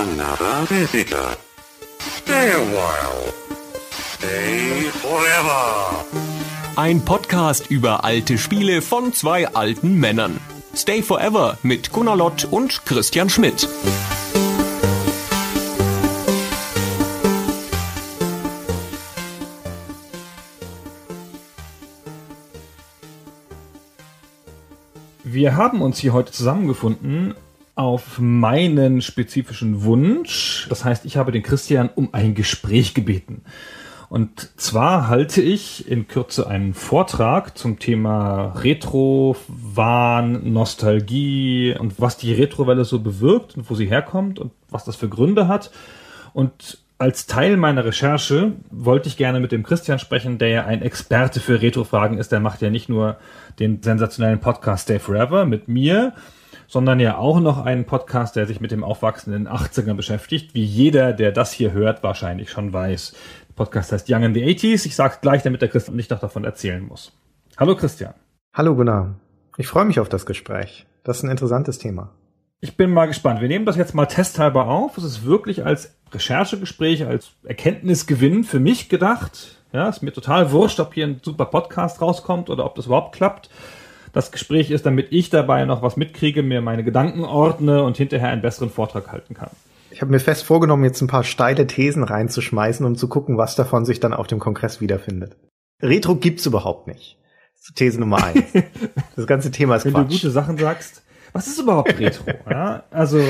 another visitor. Stay a while. Stay forever. Ein Podcast über alte Spiele von zwei alten Männern. Stay Forever mit Gunnar Lott und Christian Schmidt. Wir haben uns hier heute zusammengefunden auf meinen spezifischen Wunsch. Das heißt, ich habe den Christian um ein Gespräch gebeten. Und zwar halte ich in Kürze einen Vortrag zum Thema Retro, Wahn, Nostalgie und was die Retrowelle so bewirkt und wo sie herkommt und was das für Gründe hat. Und als Teil meiner Recherche wollte ich gerne mit dem Christian sprechen, der ja ein Experte für Retro-Fragen ist. Der macht ja nicht nur den sensationellen Podcast Stay Forever mit mir, sondern ja auch noch einen Podcast, der sich mit dem aufwachsenden 80ern beschäftigt, wie jeder, der das hier hört, wahrscheinlich schon weiß. Der Podcast heißt Young in the 80s. Ich sage gleich, damit der Christian nicht noch davon erzählen muss. Hallo Christian. Hallo Gunnar. Ich freue mich auf das Gespräch. Das ist ein interessantes Thema. Ich bin mal gespannt. Wir nehmen das jetzt mal testhalber auf. Es ist wirklich als Recherchegespräch, als Erkenntnisgewinn für mich gedacht. Ja, ist mir total wurscht, ob hier ein super Podcast rauskommt oder ob das überhaupt klappt das Gespräch ist, damit ich dabei noch was mitkriege, mir meine Gedanken ordne und hinterher einen besseren Vortrag halten kann. Ich habe mir fest vorgenommen, jetzt ein paar steile Thesen reinzuschmeißen, um zu gucken, was davon sich dann auf dem Kongress wiederfindet. Retro gibt's überhaupt nicht. These Nummer eins. das ganze Thema ist Wenn Quatsch. du gute Sachen sagst, was ist überhaupt Retro? ja? Also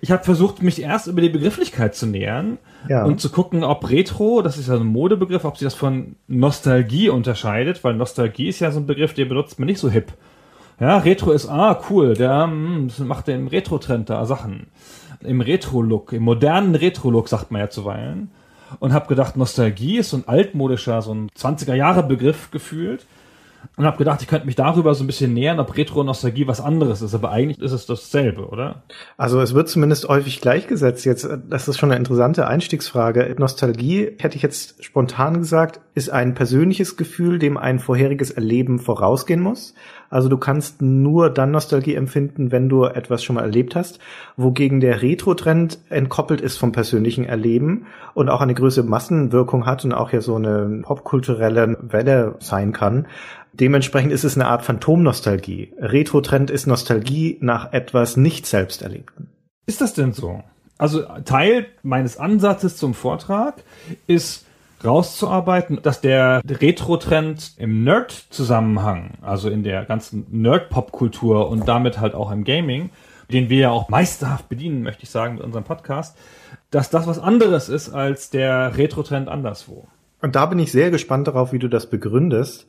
ich habe versucht, mich erst über die Begrifflichkeit zu nähern Ja. und zu gucken, ob Retro, das ist ja ein Modebegriff, ob sich das von Nostalgie unterscheidet, weil Nostalgie ist ja so ein Begriff, den benutzt man nicht so hip. Ja, Retro ist, ah, cool, der hm, das macht im Retro-Trend da Sachen. Im Retro-Look, im modernen Retro-Look sagt man ja zuweilen. Und habe gedacht, Nostalgie ist so ein altmodischer, so ein 20er-Jahre-Begriff gefühlt. Und habe gedacht, ich könnte mich darüber so ein bisschen nähern, ob Retro und Nostalgie was anderes ist. Aber eigentlich ist es dasselbe, oder? Also es wird zumindest häufig gleichgesetzt jetzt. Das ist schon eine interessante Einstiegsfrage. Nostalgie, hätte ich jetzt spontan gesagt, ist ein persönliches Gefühl, dem ein vorheriges Erleben vorausgehen muss. Also du kannst nur dann Nostalgie empfinden, wenn du etwas schon mal erlebt hast, wogegen der Retro-Trend entkoppelt ist vom persönlichen Erleben und auch eine größere Massenwirkung hat und auch ja so eine popkulturelle Welle sein kann. Dementsprechend ist es eine Art Phantomnostalgie. Retro-Trend ist Nostalgie nach etwas nicht selbst erlebten. Ist das denn so? Also Teil meines Ansatzes zum Vortrag ist rauszuarbeiten, dass der Retro-Trend im Nerd-Zusammenhang, also in der ganzen Nerd-Pop-Kultur und damit halt auch im Gaming, den wir ja auch meisterhaft bedienen, möchte ich sagen, mit unserem Podcast, dass das was anderes ist als der Retro-Trend anderswo. Und da bin ich sehr gespannt darauf, wie du das begründest.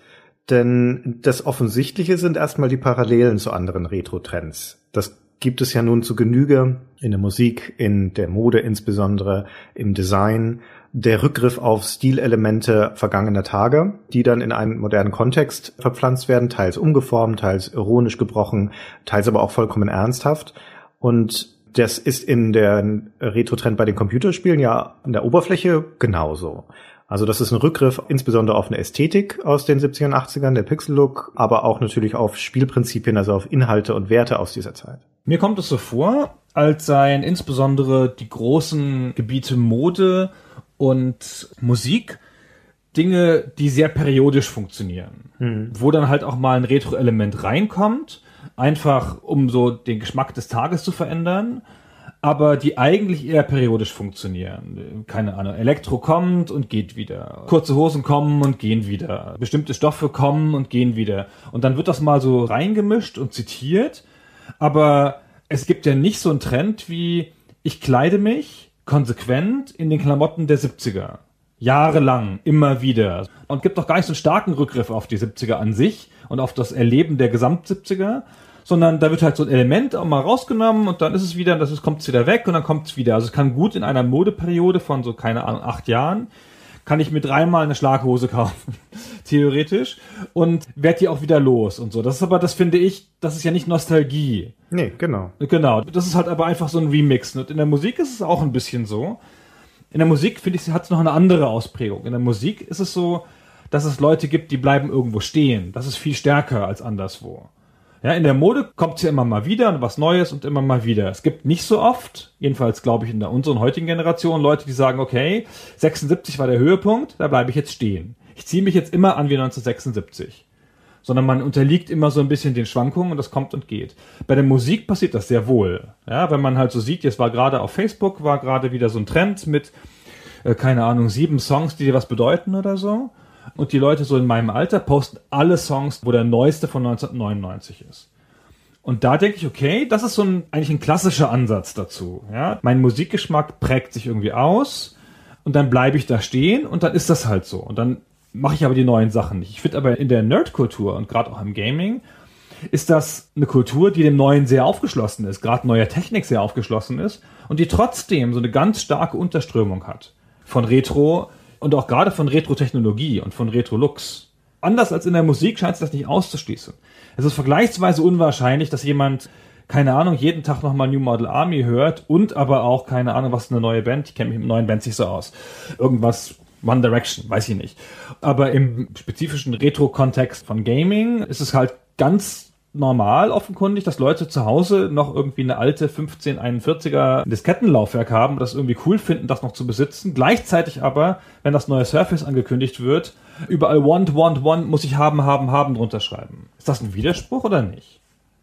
Denn das Offensichtliche sind erstmal die Parallelen zu anderen Retro-Trends. Das gibt es ja nun zu Genüge in der Musik, in der Mode insbesondere, im Design. Der Rückgriff auf Stilelemente vergangener Tage, die dann in einen modernen Kontext verpflanzt werden, teils umgeformt, teils ironisch gebrochen, teils aber auch vollkommen ernsthaft. Und das ist in der Retro-Trend bei den Computerspielen ja an der Oberfläche genauso. Also das ist ein Rückgriff insbesondere auf eine Ästhetik aus den 70er und 80ern, der Pixel-Look, aber auch natürlich auf Spielprinzipien, also auf Inhalte und Werte aus dieser Zeit. Mir kommt es so vor, als seien insbesondere die großen Gebiete Mode und Musik Dinge, die sehr periodisch funktionieren. Wo dann halt auch mal ein Retro-Element reinkommt, einfach um so den Geschmack des Tages zu verändern, aber die eigentlich eher periodisch funktionieren. Keine Ahnung, Elektro kommt und geht wieder. Kurze Hosen kommen und gehen wieder. Bestimmte Stoffe kommen und gehen wieder. Und dann wird das mal so reingemischt und zitiert, aber es gibt ja nicht so einen Trend wie ich kleide mich konsequent in den Klamotten der 70er. Jahrelang, immer wieder. Und gibt doch gar nicht so einen starken Rückgriff auf die 70er an sich und auf das Erleben der Gesamt-70er, sondern da wird halt so ein Element auch mal rausgenommen und dann ist es wieder, das ist, kommt es wieder weg und dann kommt es wieder. Also es kann gut in einer Modeperiode von so, keine Ahnung, acht Jahren, kann ich mir dreimal eine Schlaghose kaufen, theoretisch, und werd die auch wieder los und so. Das ist aber, das finde ich, das ist ja nicht Nostalgie. Nee, genau. Genau, das ist halt aber einfach so ein Remix. Und in der Musik ist es auch ein bisschen so. In der Musik, finde ich, hat es noch eine andere Ausprägung. In der Musik ist es so, dass es Leute gibt, die bleiben irgendwo stehen. Das ist viel stärker als anderswo. Ja, in der Mode kommt es ja immer mal wieder und was Neues und immer mal wieder. Es gibt nicht so oft, jedenfalls glaube ich in der unseren heutigen Generation, Leute, die sagen, okay, 76 war der Höhepunkt, da bleibe ich jetzt stehen. Ich ziehe mich jetzt immer an wie 1976 sondern man unterliegt immer so ein bisschen den Schwankungen und das kommt und geht. Bei der Musik passiert das sehr wohl. Ja, wenn man halt so sieht, jetzt war gerade auf Facebook, war gerade wieder so ein Trend mit, äh, keine Ahnung, sieben Songs, die dir was bedeuten oder so. Und die Leute so in meinem Alter posten alle Songs, wo der neueste von 1999 ist. Und da denke ich, okay, das ist so ein, eigentlich ein klassischer Ansatz dazu. Ja? Mein Musikgeschmack prägt sich irgendwie aus und dann bleibe ich da stehen und dann ist das halt so. Und dann mache ich aber die neuen Sachen nicht. Ich finde aber in der Nerdkultur und gerade auch im Gaming ist das eine Kultur, die dem Neuen sehr aufgeschlossen ist, gerade neuer Technik sehr aufgeschlossen ist und die trotzdem so eine ganz starke Unterströmung hat von Retro und auch gerade von Retro-Technologie und von Retro-Looks. Anders als in der Musik scheint es das nicht auszuschließen. Es ist vergleichsweise unwahrscheinlich, dass jemand keine Ahnung, jeden Tag nochmal New Model Army hört und aber auch, keine Ahnung, was eine neue Band, ich kenne mich mit neuen Bands nicht so aus. Irgendwas One Direction, weiß ich nicht. Aber im spezifischen Retro-Kontext von Gaming ist es halt ganz normal offenkundig, dass Leute zu Hause noch irgendwie eine alte 1541er Diskettenlaufwerk haben und das irgendwie cool finden, das noch zu besitzen. Gleichzeitig aber, wenn das neue Surface angekündigt wird, überall want, want, want muss ich haben, haben, haben drunter schreiben. Ist das ein Widerspruch oder nicht?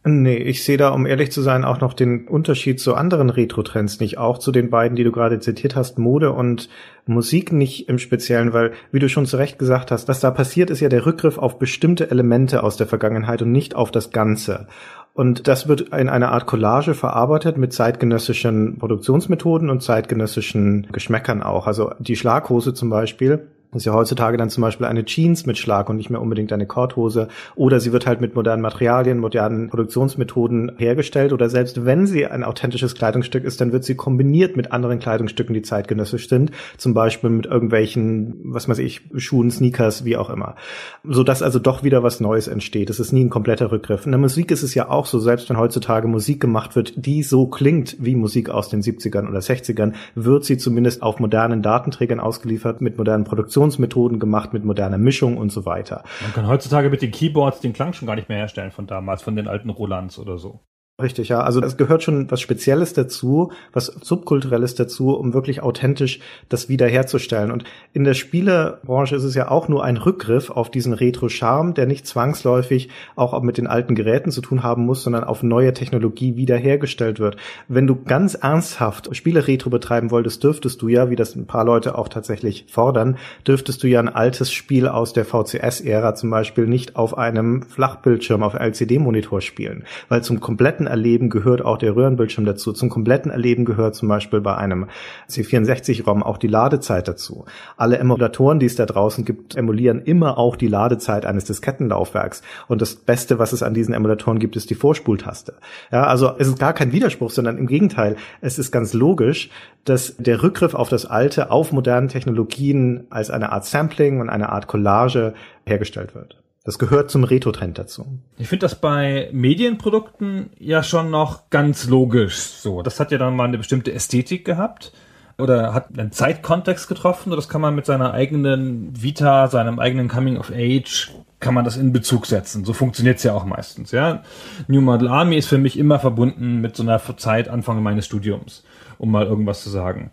Nee, ich sehe da, um ehrlich zu sein, auch noch den Unterschied zu anderen Retro-Trends nicht. Auch zu den beiden, die du gerade zitiert hast, Mode und Musik nicht im Speziellen, weil, wie du schon zu Recht gesagt hast, was da passiert, ist ja der Rückgriff auf bestimmte Elemente aus der Vergangenheit und nicht auf das Ganze. Und das wird in einer Art Collage verarbeitet mit zeitgenössischen Produktionsmethoden und zeitgenössischen Geschmäckern auch. Also die Schlaghose zum Beispiel ist ja heutzutage dann zum Beispiel eine Jeans mit Schlag und nicht mehr unbedingt eine Korthose. Oder sie wird halt mit modernen Materialien, modernen Produktionsmethoden hergestellt. Oder selbst wenn sie ein authentisches Kleidungsstück ist, dann wird sie kombiniert mit anderen Kleidungsstücken, die zeitgenössisch sind. Zum Beispiel mit irgendwelchen, was weiß ich, Schuhen, Sneakers, wie auch immer. Sodass also doch wieder was Neues entsteht. Es ist nie ein kompletter Rückgriff. In der Musik ist es ja auch so, selbst wenn heutzutage Musik gemacht wird, die so klingt wie Musik aus den 70ern oder 60ern, wird sie zumindest auf modernen Datenträgern ausgeliefert, mit modernen Produktionen Produktionsmethoden gemacht mit moderner Mischung und so weiter. Man kann heutzutage mit den Keyboards den Klang schon gar nicht mehr herstellen von damals, von den alten Rolands oder so. Richtig, ja. Also es gehört schon was Spezielles dazu, was Subkulturelles dazu, um wirklich authentisch das wiederherzustellen. Und in der Spielebranche ist es ja auch nur ein Rückgriff auf diesen Retro-Charme, der nicht zwangsläufig auch mit den alten Geräten zu tun haben muss, sondern auf neue Technologie wiederhergestellt wird. Wenn du ganz ernsthaft Spiele-Retro betreiben wolltest, dürftest du ja, wie das ein paar Leute auch tatsächlich fordern, dürftest du ja ein altes Spiel aus der VCS-Ära zum Beispiel nicht auf einem Flachbildschirm, auf LCD-Monitor spielen, weil zum kompletten kompletten Erleben gehört auch der Röhrenbildschirm dazu. Zum kompletten Erleben gehört zum Beispiel bei einem C64-ROM auch die Ladezeit dazu. Alle Emulatoren, die es da draußen gibt, emulieren immer auch die Ladezeit eines Diskettenlaufwerks. Und das Beste, was es an diesen Emulatoren gibt, ist die Vorspultaste. Ja, also es ist gar kein Widerspruch, sondern im Gegenteil. Es ist ganz logisch, dass der Rückgriff auf das Alte, auf moderne Technologien als eine Art Sampling und eine Art Collage hergestellt wird. Das gehört zum Retro-Trend dazu. Ich finde das bei Medienprodukten ja schon noch ganz logisch so. Das hat ja dann mal eine bestimmte Ästhetik gehabt oder hat einen Zeitkontext getroffen oder das kann man mit seiner eigenen Vita, seinem eigenen Coming of Age kann man das in Bezug setzen. So funktioniert's ja auch meistens, ja. New Model Army ist für mich immer verbunden mit so einer Zeit Anfang meines Studiums, um mal irgendwas zu sagen.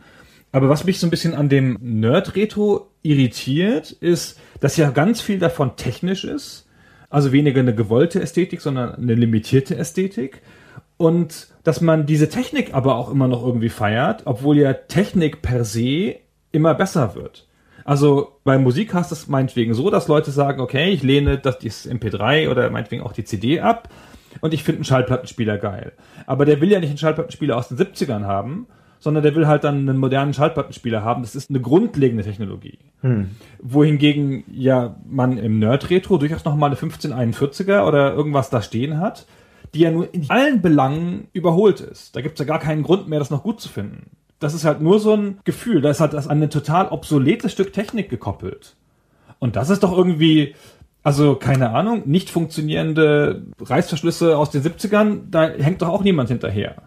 Aber was mich so ein bisschen an dem Nerd-Retro irritiert, ist, dass ja ganz viel davon technisch ist. Also weniger eine gewollte Ästhetik, sondern eine limitierte Ästhetik. Und dass man diese Technik aber auch immer noch irgendwie feiert, obwohl ja Technik per se immer besser wird. Also bei Musik hast du es meinetwegen so, dass Leute sagen, okay, ich lehne das, das MP3 oder meinetwegen auch die CD ab und ich finde einen Schallplattenspieler geil. Aber der will ja nicht einen Schallplattenspieler aus den 70ern haben, sondern der will halt dann einen modernen Schallplattenspieler haben. Das ist eine grundlegende Technologie. Hm. Wohingegen ja man im Nerd-Retro durchaus nochmal eine 1541er oder irgendwas da stehen hat, die ja nur in allen Belangen überholt ist. Da gibt's ja gar keinen Grund mehr, das noch gut zu finden. Das ist halt nur so ein Gefühl. Da ist halt das an ein total obsoletes Stück Technik gekoppelt. Und das ist doch irgendwie, also keine Ahnung, nicht funktionierende Reißverschlüsse aus den 70ern, da hängt doch auch niemand hinterher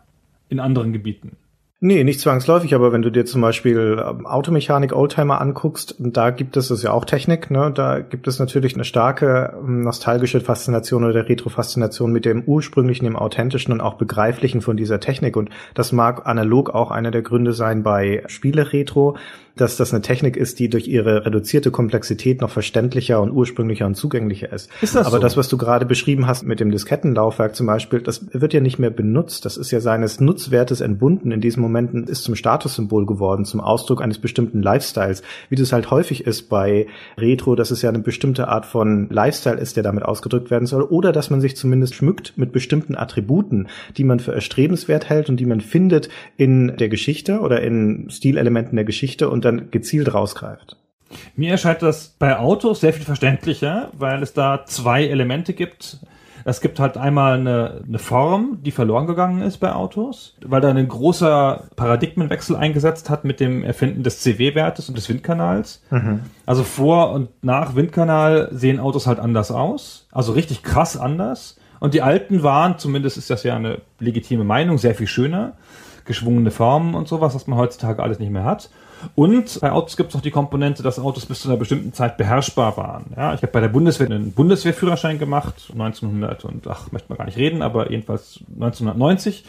in anderen Gebieten. Nee, nicht zwangsläufig, aber wenn du dir zum Beispiel ähm, Automechanik, Oldtimer anguckst, da gibt es, das ja auch Technik, ne, da gibt es natürlich eine starke ähm, nostalgische Faszination oder Retrofaszination mit dem ursprünglichen, dem authentischen und auch begreiflichen von dieser Technik. Und das mag analog auch einer der Gründe sein bei Spiele-Retro, dass das eine Technik ist, die durch ihre reduzierte Komplexität noch verständlicher und ursprünglicher und zugänglicher ist. Ist das Aber so? das, was du gerade beschrieben hast mit dem Diskettenlaufwerk zum Beispiel, das wird ja nicht mehr benutzt. Das ist ja seines Nutzwertes entbunden. In diesen Momenten ist zum Statussymbol geworden, zum Ausdruck eines bestimmten Lifestyles, wie das halt häufig ist bei Retro, dass es ja eine bestimmte Art von Lifestyle ist, der damit ausgedrückt werden soll, oder dass man sich zumindest schmückt mit bestimmten Attributen, die man für erstrebenswert hält und die man findet in der Geschichte oder in Stilelementen der Geschichte und dann gezielt rausgreift. Mir erscheint das bei Autos sehr viel verständlicher, weil es da zwei Elemente gibt. Es gibt halt einmal eine, eine Form, die verloren gegangen ist bei Autos, weil da ein großer Paradigmenwechsel eingesetzt hat mit dem Erfinden des CW-Wertes und des Windkanals. Also vor und nach Windkanal sehen Autos halt anders aus, also richtig krass anders. Und die alten waren, zumindest ist das ja eine legitime Meinung, sehr viel schöner. Geschwungene Formen und sowas, was man heutzutage alles nicht mehr hat. Und bei Autos gibt es auch die Komponente, dass Autos bis zu einer bestimmten Zeit beherrschbar waren. Ja, ich habe bei der Bundeswehr einen Bundeswehrführerschein gemacht, 1900 und ach, möchte man gar nicht reden, aber jedenfalls 1990.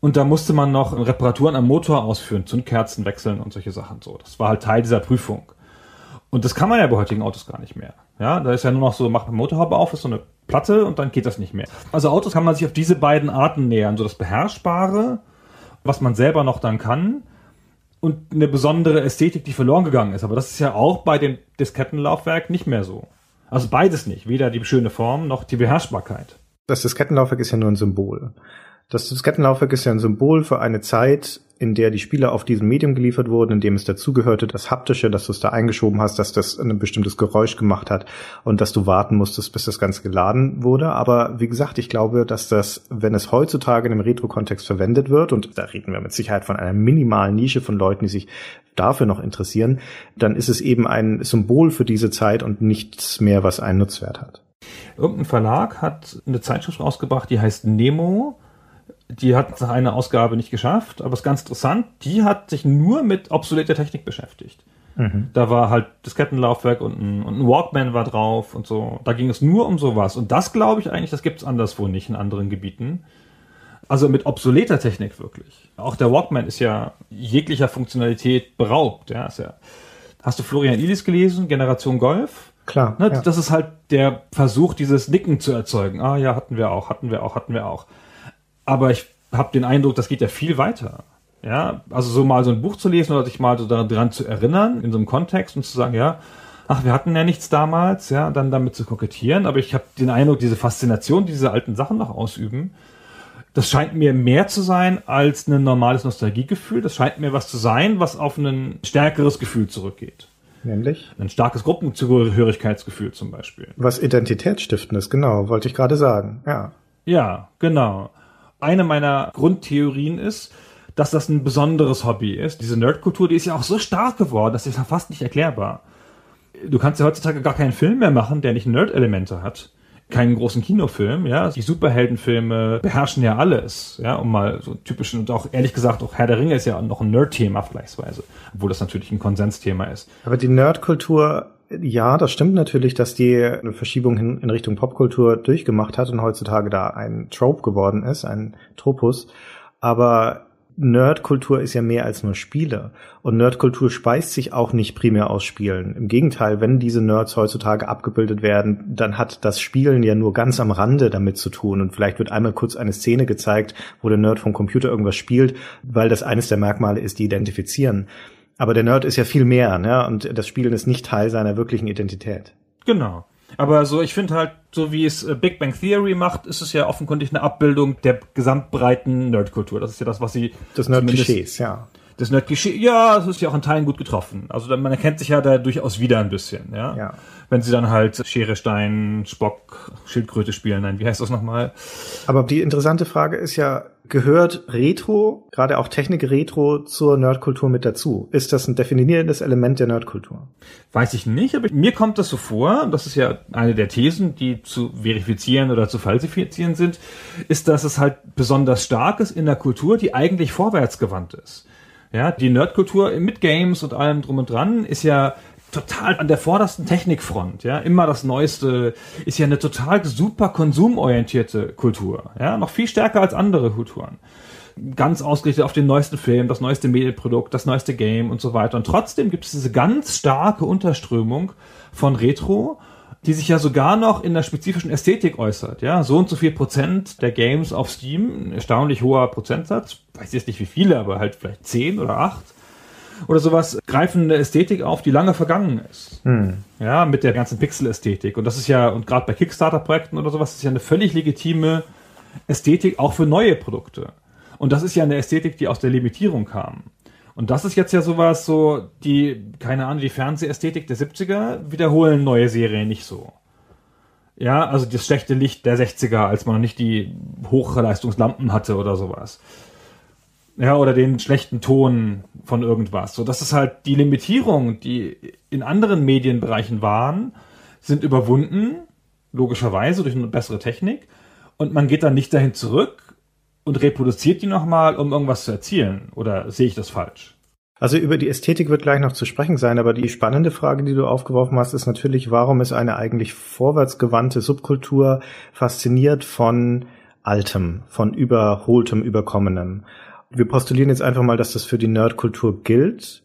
Und da musste man noch Reparaturen am Motor ausführen, Zündkerzen wechseln und solche Sachen so. Das war halt Teil dieser Prüfung. Und das kann man ja bei heutigen Autos gar nicht mehr. Ja, da ist ja nur noch so, macht eine Motorhaube auf, ist so eine Platte und dann geht das nicht mehr. Also Autos kann man sich auf diese beiden Arten nähern. So das Beherrschbare, was man selber noch dann kann und eine besondere Ästhetik, die verloren gegangen ist. Aber das ist ja auch bei dem Diskettenlaufwerk nicht mehr so. Also beides nicht. Weder die schöne Form noch die Beherrschbarkeit. Das Diskettenlaufwerk ist ja nur ein Symbol. Das Diskettenlaufwerk ist ja ein Symbol für eine Zeit, in der die Spiele auf diesem Medium geliefert wurden, in dem es dazugehörte, das Haptische, dass du es da eingeschoben hast, dass das ein bestimmtes Geräusch gemacht hat und dass du warten musstest, bis das Ganze geladen wurde. Aber wie gesagt, ich glaube, dass das, wenn es heutzutage in einem Retro-Kontext verwendet wird, und da reden wir mit Sicherheit von einer minimalen Nische von Leuten, die sich dafür noch interessieren, dann ist es eben ein Symbol für diese Zeit und nichts mehr, was einen Nutzwert hat. Irgendein Verlag hat eine Zeitschrift rausgebracht, die heißt Nemo. Die hat eine Ausgabe nicht geschafft, aber es ist ganz interessant. Die hat sich nur mit obsoleter Technik beschäftigt. Da war halt Diskettenlaufwerk und ein, und ein Walkman war drauf und so. Da ging es nur um sowas. Und das glaube ich eigentlich, das gibt es anderswo nicht in anderen Gebieten. Also mit obsoleter Technik wirklich. Auch der Walkman ist ja jeglicher Funktionalität beraubt. Ja, ja. Hast du Florian Illis gelesen, Generation Golf? Klar. Ne, ja. Das ist halt der Versuch, dieses Nicken zu erzeugen. Ah ja, hatten wir auch, hatten wir auch, hatten wir auch. Aber ich habe den Eindruck, das geht ja viel weiter. Ja, also so mal so ein Buch zu lesen oder sich mal so daran zu erinnern, in so einem Kontext und zu sagen, ja, ach, wir hatten ja nichts damals, ja, dann damit zu kokettieren. Aber ich habe den Eindruck, diese Faszination, die diese alten Sachen noch ausüben, das scheint mir mehr zu sein als ein normales Nostalgiegefühl. Das scheint mir was zu sein, was auf ein stärkeres Gefühl zurückgeht. Nämlich? Ein starkes Gruppenzugehörigkeitsgefühl zum Beispiel. Was Identitätsstiftendes, genau, wollte ich gerade sagen. Ja. Ja, genau. Eine meiner Grundtheorien ist, dass das ein besonderes Hobby ist. Diese Nerdkultur, die ist ja auch so stark geworden, das ist ja fast nicht erklärbar. Du kannst ja heutzutage gar keinen Film mehr machen, der nicht Nerd-Elemente hat. Keinen großen Kinofilm, ja. Die Superheldenfilme beherrschen ja alles, ja, um mal so typischen und auch ehrlich gesagt, auch Herr der Ringe ist ja noch ein Nerd-Thema vergleichsweise, obwohl das natürlich ein Konsensthema ist. Aber die Nerdkultur, ja, das stimmt natürlich, dass die eine Verschiebung hin, in Richtung Popkultur durchgemacht hat und heutzutage da ein Trope geworden ist, ein Tropus. Aber Nerdkultur ist ja mehr als nur Spiele. Und Nerdkultur speist sich auch nicht primär aus Spielen. Im Gegenteil, wenn diese Nerds heutzutage abgebildet werden, dann hat das Spielen ja nur ganz am Rande damit zu tun. Und vielleicht wird einmal kurz eine Szene gezeigt, wo der Nerd vom Computer irgendwas spielt, weil das eines der Merkmale ist, die identifizieren. Aber der Nerd ist ja viel mehr, ne? Und das Spielen ist nicht Teil seiner wirklichen Identität. Genau. Aber so, ich finde halt, so wie es äh, Big Bang Theory macht, ist es ja offenkundig eine Abbildung der gesamtbreiten Nerdkultur. Das ist ja das, was sie Das Nerd-Klischees, ja. das Nerd-Klischee, ja, das ist ja auch in Teilen gut getroffen. Also man erkennt sich ja da durchaus wieder ein bisschen, ja. Ja. Wenn sie dann halt Schere, Stein, Spock, Schildkröte spielen, nein, wie heißt das nochmal? Aber die interessante Frage ist ja, gehört Retro, gerade auch Technik Retro, zur Nerdkultur mit dazu? Ist das ein definierendes Element der Nerdkultur? Weiß ich nicht, aber mir kommt das so vor, das ist ja eine der Thesen, die zu verifizieren oder zu falsifizieren sind, ist, dass es halt besonders stark ist in der Kultur, die eigentlich vorwärtsgewandt ist. Ja, die Nerdkultur mit Games und allem drum und dran ist ja total an der vordersten Technikfront, ja, immer das Neueste, ist ja eine total super konsumorientierte Kultur, ja, noch viel stärker als andere Kulturen. Ganz ausgerichtet auf den neuesten Film, das neueste Medienprodukt, das neueste Game und so weiter. Und trotzdem gibt es diese ganz starke Unterströmung von Retro, die sich ja sogar noch in der spezifischen Ästhetik äußert. Ja, so und so viel Prozent der Games auf Steam, ein erstaunlich hoher Prozentsatz, weiß jetzt nicht wie viele, aber halt vielleicht zehn oder acht oder sowas, greifen eine Ästhetik auf, die lange vergangen ist. Hm. Ja, mit der ganzen Pixel-Ästhetik. Und das ist ja, und gerade bei Kickstarter-Projekten oder sowas, ist ja eine völlig legitime Ästhetik auch für neue Produkte. Und das ist ja eine Ästhetik, die aus der Limitierung kam. Und das ist jetzt ja sowas, so die, keine Ahnung, die Fernsehästhetik der 70er wiederholen neue Serien nicht so. Ja, also das schlechte Licht der 60er, als man noch nicht die Hochleistungslampen hatte oder sowas. Ja, oder den schlechten Ton von irgendwas. So, das ist halt die Limitierung, die in anderen Medienbereichen waren, sind überwunden, logischerweise durch eine bessere Technik. Und man geht dann nicht dahin zurück und reproduziert die nochmal, um irgendwas zu erzielen. Oder sehe ich das falsch? Also über die Ästhetik wird gleich noch zu sprechen sein, aber die spannende Frage, die du aufgeworfen hast, ist natürlich, warum ist eine eigentlich vorwärtsgewandte Subkultur fasziniert von Altem, von Überholtem, Überkommenem? Wir postulieren jetzt einfach mal, dass das für die Nerdkultur gilt,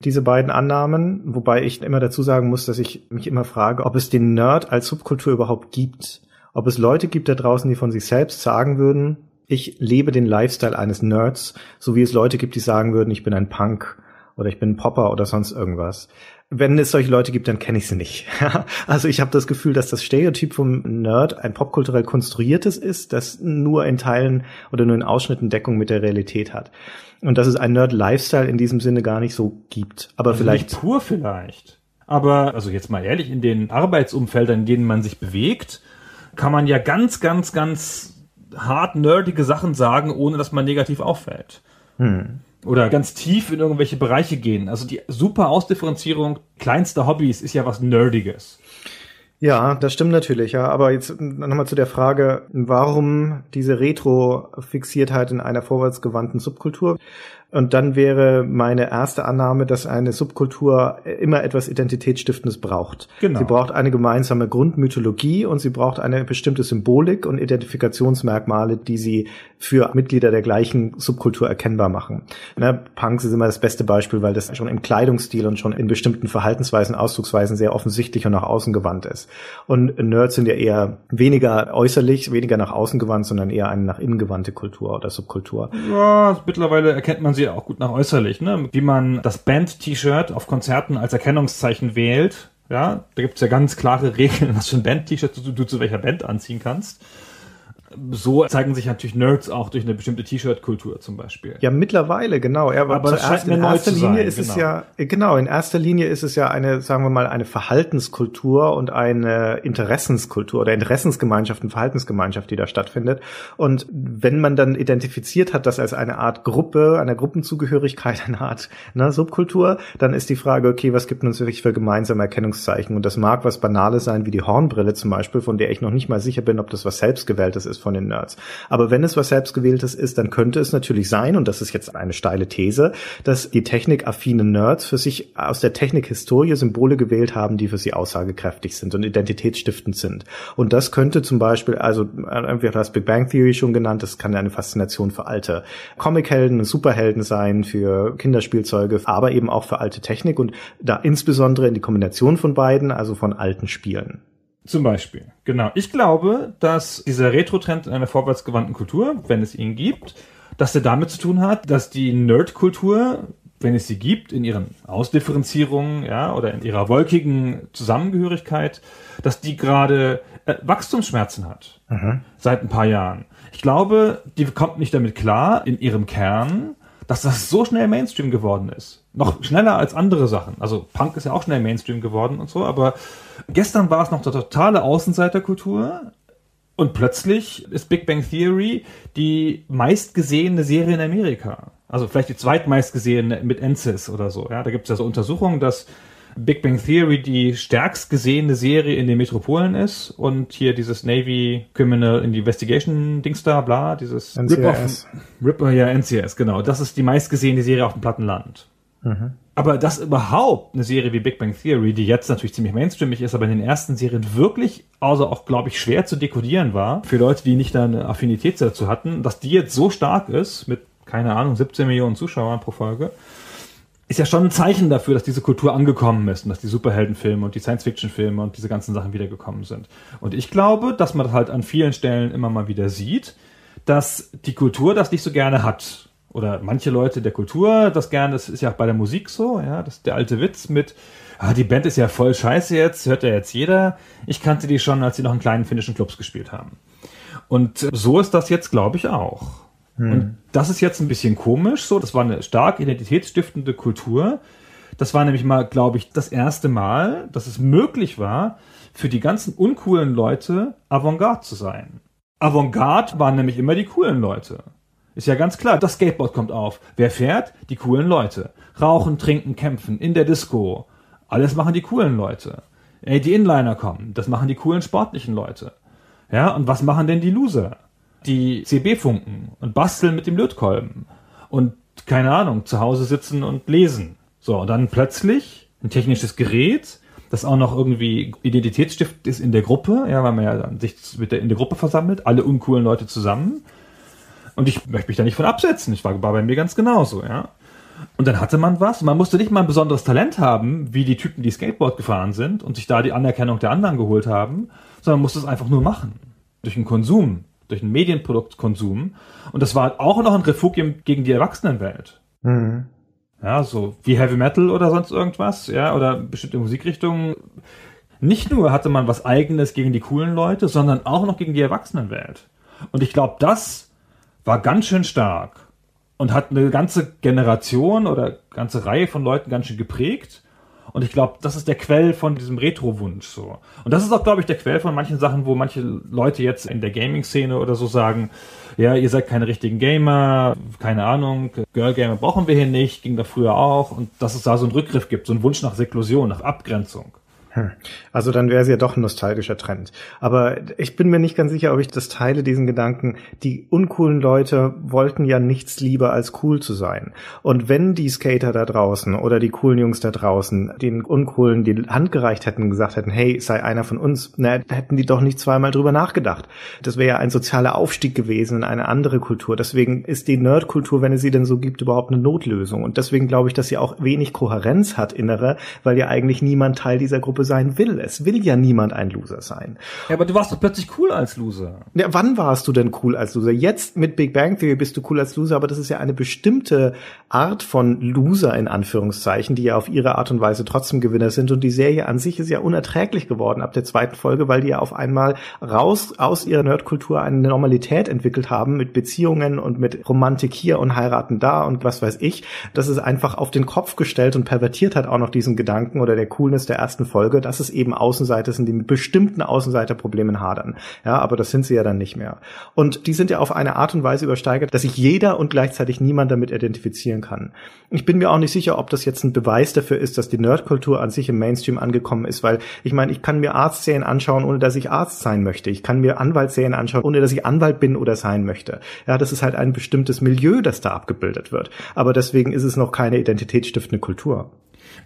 diese beiden Annahmen, wobei ich immer dazu sagen muss, dass ich mich immer frage, ob es den Nerd als Subkultur überhaupt gibt. Ob es Leute gibt da draußen, die von sich selbst sagen würden, ich lebe den Lifestyle eines Nerds, so wie es Leute gibt, die sagen würden, ich bin ein Punk oder ich bin ein Popper oder sonst irgendwas. Wenn es solche Leute gibt, dann kenne ich sie nicht. also ich habe das Gefühl, dass das Stereotyp vom Nerd ein popkulturell konstruiertes ist, das nur in Teilen oder nur in Ausschnitten Deckung mit der Realität hat. Und dass es ein Nerd-Lifestyle in diesem Sinne gar nicht so gibt. Aber Also vielleicht. Nicht pur vielleicht. Aber, also jetzt mal ehrlich, in den Arbeitsumfeldern, in denen man sich bewegt, kann man ja ganz, ganz, ganz hart nerdige Sachen sagen, ohne dass man negativ auffällt. Oder ganz tief in irgendwelche Bereiche gehen. Also die super Ausdifferenzierung kleinster Hobbys ist ja was Nerdiges. Ja, das stimmt natürlich, ja. Aber jetzt nochmal zu der Frage, warum diese Retro-Fixiertheit in einer vorwärtsgewandten Subkultur? Und dann wäre meine erste Annahme, dass eine Subkultur immer etwas Identitätsstiftendes braucht. Genau. Sie braucht eine gemeinsame Grundmythologie und sie braucht eine bestimmte Symbolik und Identifikationsmerkmale, die sie für Mitglieder der gleichen Subkultur erkennbar machen. Ne, Punks ist immer das beste Beispiel, weil das schon im Kleidungsstil und schon in bestimmten Verhaltensweisen, Ausdrucksweisen sehr offensichtlich und nach außen gewandt ist. Und Nerds sind ja eher weniger äußerlich, weniger nach außen gewandt, sondern eher eine nach innen gewandte Kultur oder Subkultur. Ja, mittlerweile erkennt man sie auch gut nach äußerlich, ne? Wie man das Band-T-Shirt auf Konzerten als Erkennungszeichen wählt. Ja, da gibt's ja ganz klare Regeln, was für ein Band-T-Shirt du, du zu welcher Band anziehen kannst. So zeigen sich natürlich Nerds auch durch eine bestimmte T-Shirt-Kultur zum Beispiel. Ja, mittlerweile, genau. Ja, Aber das zuerst in erster Linie sein, ist es genau. ja, äh, genau, in erster Linie ist es ja eine, sagen wir mal, eine Verhaltenskultur und eine Interessenskultur oder Interessensgemeinschaft und Verhaltensgemeinschaft, die da stattfindet. Und wenn man dann identifiziert hat, das als eine Art Gruppe, eine Gruppenzugehörigkeit, eine Art ne, Subkultur, dann ist die Frage, okay, was gibt uns wirklich für gemeinsame Erkennungszeichen? Und das mag was Banales sein, wie die Hornbrille zum Beispiel, von der ich noch nicht mal sicher bin, ob das was Selbstgewähltes ist von den Nerds. Aber wenn es was Selbstgewähltes ist, dann könnte es natürlich sein, und das ist jetzt eine steile These, dass die technikaffinen Nerds für sich aus der Technikhistorie Symbole gewählt haben, die für sie aussagekräftig sind und identitätsstiftend sind. Und das könnte zum Beispiel, also wir haben das Big Bang Theory schon genannt, das kann eine Faszination für alte Comichelden Superhelden sein, für Kinderspielzeuge, aber eben auch für alte Technik und da insbesondere in die Kombination von beiden, also von alten Spielen. Zum Beispiel, genau. Ich glaube, dass dieser Retro-Trend in einer vorwärtsgewandten Kultur, wenn es ihn gibt, dass der damit zu tun hat, dass die Nerd-Kultur, wenn es sie gibt, in ihren Ausdifferenzierungen, ja, oder in ihrer wolkigen Zusammengehörigkeit, dass die gerade äh, Wachstumsschmerzen hat. Seit ein paar Jahren. Ich glaube, die kommt nicht damit klar, in ihrem Kern dass das so schnell Mainstream geworden ist. Noch schneller als andere Sachen. Also Punk ist ja auch schnell Mainstream geworden und so, aber gestern war es noch der totale Außenseiterkultur. Und plötzlich ist Big Bang Theory die meistgesehene Serie in Amerika. Also vielleicht die zweitmeistgesehene mit NCIS oder so. Ja, da gibt es ja so Untersuchungen, dass Big Bang Theory die stärkst gesehene Serie in den Metropolen ist und hier dieses Navy Criminal Investigation Dings da, bla, dieses NCIS. Rip, Rip, ja, NCIS, genau. Das ist die meistgesehene Serie auf dem Plattenland. Mhm. Aber dass überhaupt eine Serie wie Big Bang Theory, die jetzt natürlich ziemlich mainstreamig ist, aber in den ersten Serien wirklich, also auch, glaube ich, schwer zu dekodieren war, für Leute, die nicht da eine Affinität dazu hatten, dass die jetzt so stark ist, mit, keine Ahnung, 17 Millionen Zuschauern pro Folge, ist ja schon ein Zeichen dafür, dass diese Kultur angekommen ist und dass die Superheldenfilme und die Science-Fiction-Filme und diese ganzen Sachen wiedergekommen sind. Und ich glaube, dass man halt an vielen Stellen immer mal wieder sieht, dass die Kultur das nicht so gerne hat. Oder manche Leute der Kultur das gerne, das ist ja auch bei der Musik so, ja, das ist der alte Witz mit, ah, die Band ist ja voll scheiße jetzt, hört ja jetzt jeder. Ich kannte die schon, als sie noch in kleinen finnischen Clubs gespielt haben. Und so ist das jetzt, glaube ich, auch. Hm. Und das ist jetzt ein bisschen komisch, so. Das war eine stark identitätsstiftende Kultur. Das war nämlich mal, glaube ich, das erste Mal, dass es möglich war, für die ganzen uncoolen Leute Avantgarde zu sein. Avantgarde waren nämlich immer die coolen Leute. Ist ja ganz klar, das Skateboard kommt auf. Wer fährt? Die coolen Leute. Rauchen, trinken, kämpfen, in der Disco. Alles machen die coolen Leute. Ey, die Inliner kommen. Das machen die coolen sportlichen Leute. Ja, und was machen denn die Loser? Die CB funken und basteln mit dem Lötkolben und keine Ahnung, zu Hause sitzen und lesen. So, und dann plötzlich ein technisches Gerät, das auch noch irgendwie identitätsstiftend ist in der Gruppe, ja, weil man ja dann sich mit der, in der Gruppe versammelt, alle uncoolen Leute zusammen. Und ich möchte mich da nicht von absetzen. Ich war, bei mir ganz genauso, ja. Und dann hatte man was. Man musste nicht mal ein besonderes Talent haben, wie die Typen, die Skateboard gefahren sind und sich da die Anerkennung der anderen geholt haben, sondern man musste es einfach nur machen. Durch den Konsum durch einen Medienproduktkonsum. Und das war auch noch ein Refugium gegen die Erwachsenenwelt. Mhm. Ja, so wie Heavy Metal oder sonst irgendwas, ja, oder bestimmte Musikrichtungen. Nicht nur hatte man was eigenes gegen die coolen Leute, sondern auch noch gegen die Erwachsenenwelt. Und ich glaube, das war ganz schön stark und hat eine ganze Generation oder ganze Reihe von Leuten ganz schön geprägt. Und ich glaube, das ist der Quell von diesem Retro-Wunsch so. Und das ist auch, glaube ich, der Quell von manchen Sachen, wo manche Leute jetzt in der Gaming-Szene oder so sagen, ja, ihr seid keine richtigen Gamer, keine Ahnung, Girl-Gamer brauchen wir hier nicht, ging da früher auch. Und dass es da so einen Rückgriff gibt, so einen Wunsch nach Seklusion, nach Abgrenzung. Hm. Also dann wäre es ja doch ein nostalgischer Trend. Aber ich bin mir nicht ganz sicher, ob ich das teile, diesen Gedanken. Die uncoolen Leute wollten ja nichts lieber als cool zu sein. Und wenn die Skater da draußen oder die coolen Jungs da draußen den uncoolen die Hand gereicht hätten gesagt hätten, hey, sei einer von uns, na, hätten die doch nicht zweimal drüber nachgedacht. Das wäre ja ein sozialer Aufstieg gewesen in eine andere Kultur. Deswegen ist die Nerdkultur, wenn es sie denn so gibt, überhaupt eine Notlösung. Und deswegen glaube ich, dass sie auch wenig Kohärenz hat innere, weil ja eigentlich niemand Teil dieser Gruppe sein will. Es will ja niemand ein Loser sein. Ja, aber du warst doch plötzlich cool als Loser. Ja, wann warst du denn cool als Loser? Jetzt mit Big Bang Theory bist du cool als Loser, aber das ist ja eine bestimmte Art von Loser in Anführungszeichen, die ja auf ihre Art und Weise trotzdem Gewinner sind. Und die Serie an sich ist ja unerträglich geworden ab der zweiten Folge, weil die ja auf einmal raus aus ihrer Nerdkultur eine Normalität entwickelt haben mit Beziehungen und mit Romantik hier und heiraten da und was weiß ich. Das ist einfach auf den Kopf gestellt und pervertiert hat auch noch diesen Gedanken oder der Coolness der ersten Folge Folge, dass es eben Außenseiter sind, die mit bestimmten Außenseiterproblemen hadern. Ja, aber das sind sie ja dann nicht mehr. Und die sind ja auf eine Art und Weise übersteigert, dass sich jeder und gleichzeitig niemand damit identifizieren kann. Ich bin mir auch nicht sicher, ob das jetzt ein Beweis dafür ist, dass die Nerdkultur an sich im Mainstream angekommen ist, weil ich meine, ich kann mir Arztserien anschauen, ohne dass ich Arzt sein möchte. Ich kann mir Anwaltsserien anschauen, ohne dass ich Anwalt bin oder sein möchte. Ja, das ist halt ein bestimmtes Milieu, das da abgebildet wird. Aber deswegen ist es noch keine identitätsstiftende Kultur.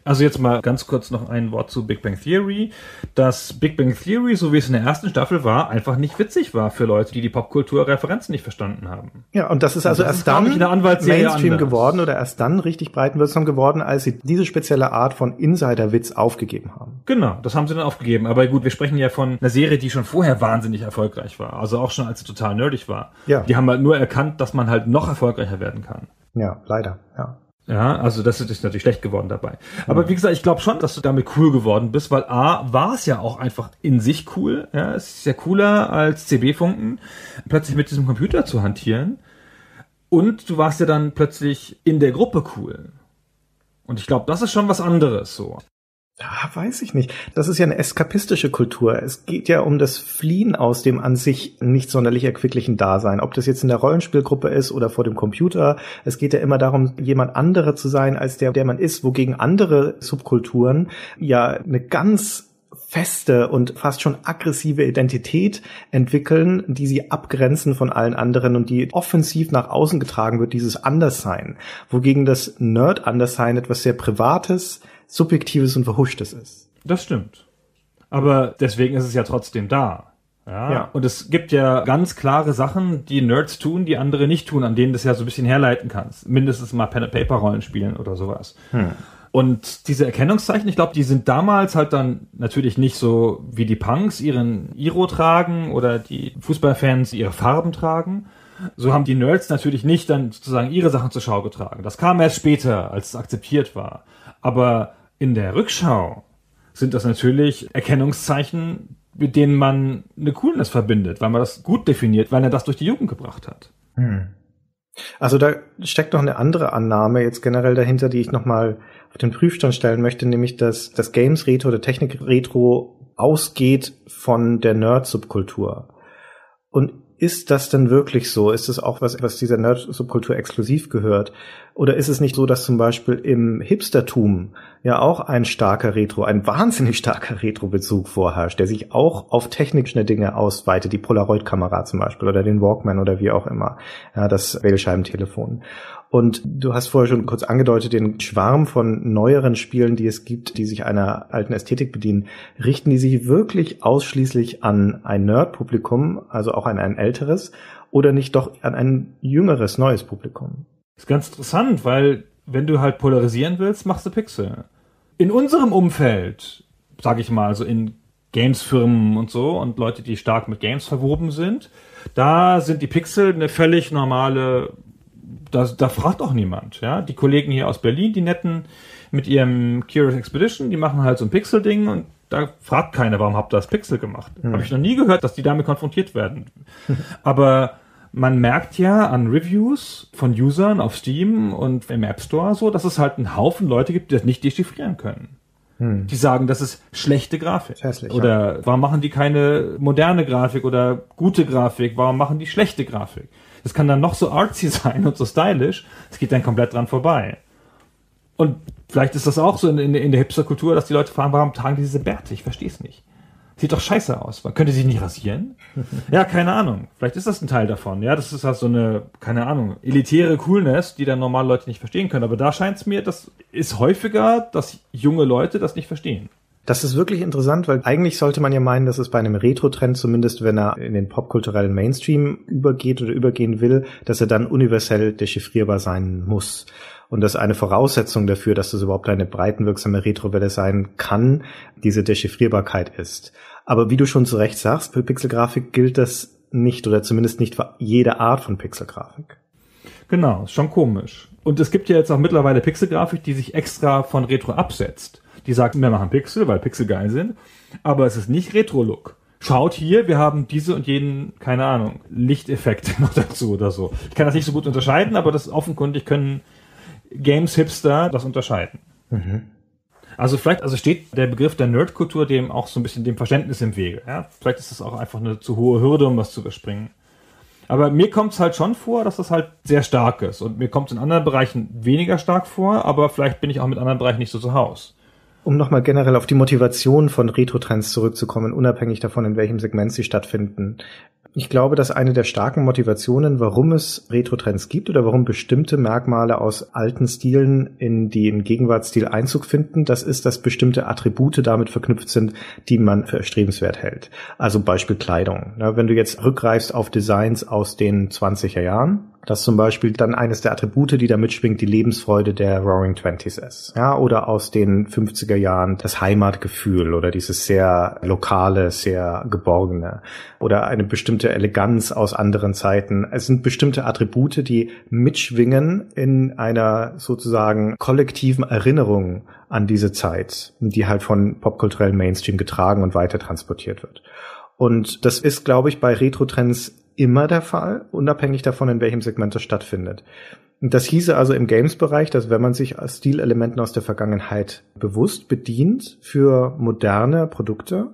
Also jetzt mal ganz kurz noch ein Wort zu Big Bang Theory. Dass Big Bang Theory, so wie es in der ersten Staffel war, einfach nicht witzig war für Leute, die die Popkulturreferenzen nicht verstanden haben. Ja, und das ist also, also das erst ist, dann Mainstream anders. geworden oder erst dann richtig breitenwirksam geworden, als sie diese spezielle Art von Insider-Witz aufgegeben haben. Genau, das haben sie dann aufgegeben. Aber gut, wir sprechen ja von einer Serie, die schon vorher wahnsinnig erfolgreich war. Also auch schon als sie total nerdig war. Ja. Die haben halt nur erkannt, dass man halt noch erfolgreicher werden kann. Ja, leider, ja. Ja, also das ist natürlich schlecht geworden dabei. Aber wie gesagt, ich glaube schon, dass du damit cool geworden bist, weil A, war es ja auch einfach in sich cool. Ja, es ist ja cooler als CB-Funken, plötzlich mit diesem Computer zu hantieren. Und du warst ja dann plötzlich in der Gruppe cool. Und ich glaube, das ist schon was anderes so. Ja, weiß ich nicht. Das ist ja eine eskapistische Kultur. Es geht ja um das Fliehen aus dem an sich nicht sonderlich erquicklichen Dasein. Ob das jetzt in der Rollenspielgruppe ist oder vor dem Computer. Es geht ja immer darum, jemand andere zu sein als der, der man ist, wogegen andere Subkulturen ja eine ganz feste und fast schon aggressive Identität entwickeln, die sie abgrenzen von allen anderen und die offensiv nach außen getragen wird, dieses Anderssein. Wogegen das Nerd-Anderssein etwas sehr Privates, Subjektives und Verhuschtes ist. Das stimmt. Aber deswegen ist es ja trotzdem da. Ja. Ja. Und es gibt ja ganz klare Sachen, die Nerds tun, die andere nicht tun, an denen du das ja so ein bisschen herleiten kannst. Mindestens mal Pen and Paper Rollen spielen oder sowas. Und diese Erkennungszeichen, ich glaube, die sind damals halt dann natürlich nicht so wie die Punks ihren Iro tragen oder die Fußballfans ihre Farben tragen. So haben die Nerds natürlich nicht dann sozusagen ihre Sachen zur Schau getragen. Das kam erst später, als es akzeptiert war. Aber in der Rückschau sind das natürlich Erkennungszeichen, mit denen man eine Coolness verbindet, weil man das gut definiert, weil er das durch die Jugend gebracht hat. Also da steckt noch eine andere Annahme jetzt generell dahinter, die ich nochmal auf den Prüfstand stellen möchte, nämlich dass das Games Retro oder Technik Retro ausgeht von der Nerd-Subkultur. Und ist das denn wirklich so? Ist es auch was, was dieser Nerd-Subkultur exklusiv gehört? Oder ist es nicht so, dass zum Beispiel im Hipstertum ja auch ein starker Retro, ein wahnsinnig starker Retro-Bezug vorherrscht, der sich auch auf technische Dinge ausweitet, die Polaroid-Kamera zum Beispiel oder den Walkman oder wie auch immer, ja, das Wählscheibentelefon. Und du hast vorher schon kurz angedeutet, den Schwarm von neueren Spielen, die es gibt, die sich einer alten Ästhetik bedienen, richten die sich wirklich ausschließlich an ein Nerd-Publikum, also auch an ein älteres, oder nicht doch an ein jüngeres, neues Publikum? Das ist ganz interessant, weil wenn du halt polarisieren willst, machst du Pixel. In unserem Umfeld, sag ich mal, also in Games-Firmen und so und Leute, die stark mit Games verwoben sind, da sind die Pixel eine völlig normale, da, da fragt auch niemand, ja. Die Kollegen hier aus Berlin, die netten mit ihrem Curious Expedition, die machen halt so ein Pixel-Ding und da fragt keiner, warum habt ihr das Pixel gemacht? Habe ich noch nie gehört, dass die damit konfrontiert werden. Aber man merkt ja an Reviews von Usern auf Steam und im App Store so, dass es halt einen Haufen Leute gibt, die das nicht dechiffrieren können. Die sagen, das ist schlechte Grafik. Hässlich, oder warum machen die keine moderne Grafik oder gute Grafik? Warum machen die schlechte Grafik? Das kann dann noch so artsy sein und so stylisch. Es geht dann komplett dran vorbei. Und vielleicht ist das auch so in, in, in der Hipster-Kultur, dass die Leute fragen, warum tragen die diese Bärte? Ich verstehe es nicht. Sieht doch scheiße aus. Man könnte sich nicht rasieren? ja, keine Ahnung. Vielleicht ist das ein Teil davon. Ja, das ist halt so eine, keine Ahnung, elitäre Coolness, die dann normale Leute nicht verstehen können. Aber da scheint es mir, das ist häufiger, dass junge Leute das nicht verstehen. Das ist wirklich interessant, weil eigentlich sollte man ja meinen, dass es bei einem Retro-Trend, zumindest wenn er in den popkulturellen Mainstream übergeht oder übergehen will, dass er dann universell dechiffrierbar sein muss. Und dass eine Voraussetzung dafür, dass das überhaupt eine breitenwirksame Retrowelle sein kann, diese Dechiffrierbarkeit ist. Aber wie du schon zu Recht sagst, für Pixelgrafik gilt das nicht oder zumindest nicht für jede Art von Pixelgrafik. Genau, schon komisch. Und es gibt ja jetzt auch mittlerweile Pixelgrafik, die sich extra von Retro absetzt. Die sagt, wir machen Pixel, weil Pixel geil sind, aber es ist nicht Retro-Look. Schaut hier, wir haben diese und jeden, keine Ahnung, Lichteffekt noch dazu oder so. Ich kann das nicht so gut unterscheiden, aber das offenkundig können Games-Hipster das unterscheiden. Also vielleicht, also steht der Begriff der Nerdkultur dem auch so ein bisschen dem Verständnis im Wege. Ja? Vielleicht ist das auch einfach eine zu hohe Hürde, um was zu überspringen. Aber mir kommt es halt schon vor, dass das halt sehr stark ist. Und mir kommt es in anderen Bereichen weniger stark vor, aber vielleicht bin ich auch mit anderen Bereichen nicht so zu Haus. Um nochmal generell auf die Motivation von Retro-Trends zurückzukommen, unabhängig davon, in welchem Segment sie stattfinden. Ich glaube, dass eine der starken Motivationen, warum es Retro-Trends gibt oder warum bestimmte Merkmale aus alten Stilen in den Gegenwartsstil Einzug finden, das ist, dass bestimmte Attribute damit verknüpft sind, die man für erstrebenswert hält. Also Beispiel Kleidung. Wenn du jetzt rückgreifst auf Designs aus den 20er Jahren, dass zum Beispiel dann eines der Attribute, die da mitschwingt, die Lebensfreude der Roaring Twenties ist. Ja, oder aus den 50er Jahren das Heimatgefühl oder dieses sehr lokale, sehr geborgene oder eine bestimmte Eleganz aus anderen Zeiten. Es sind bestimmte Attribute, die mitschwingen in einer sozusagen kollektiven Erinnerung an diese Zeit, die halt von popkulturellen Mainstream getragen und weiter transportiert wird. Und das ist, glaube ich, bei Retro-Trends immer der Fall, unabhängig davon, in welchem Segment es stattfindet. Das hieße also im Games-Bereich, dass wenn man sich Stilelementen aus der Vergangenheit bewusst bedient für moderne Produkte,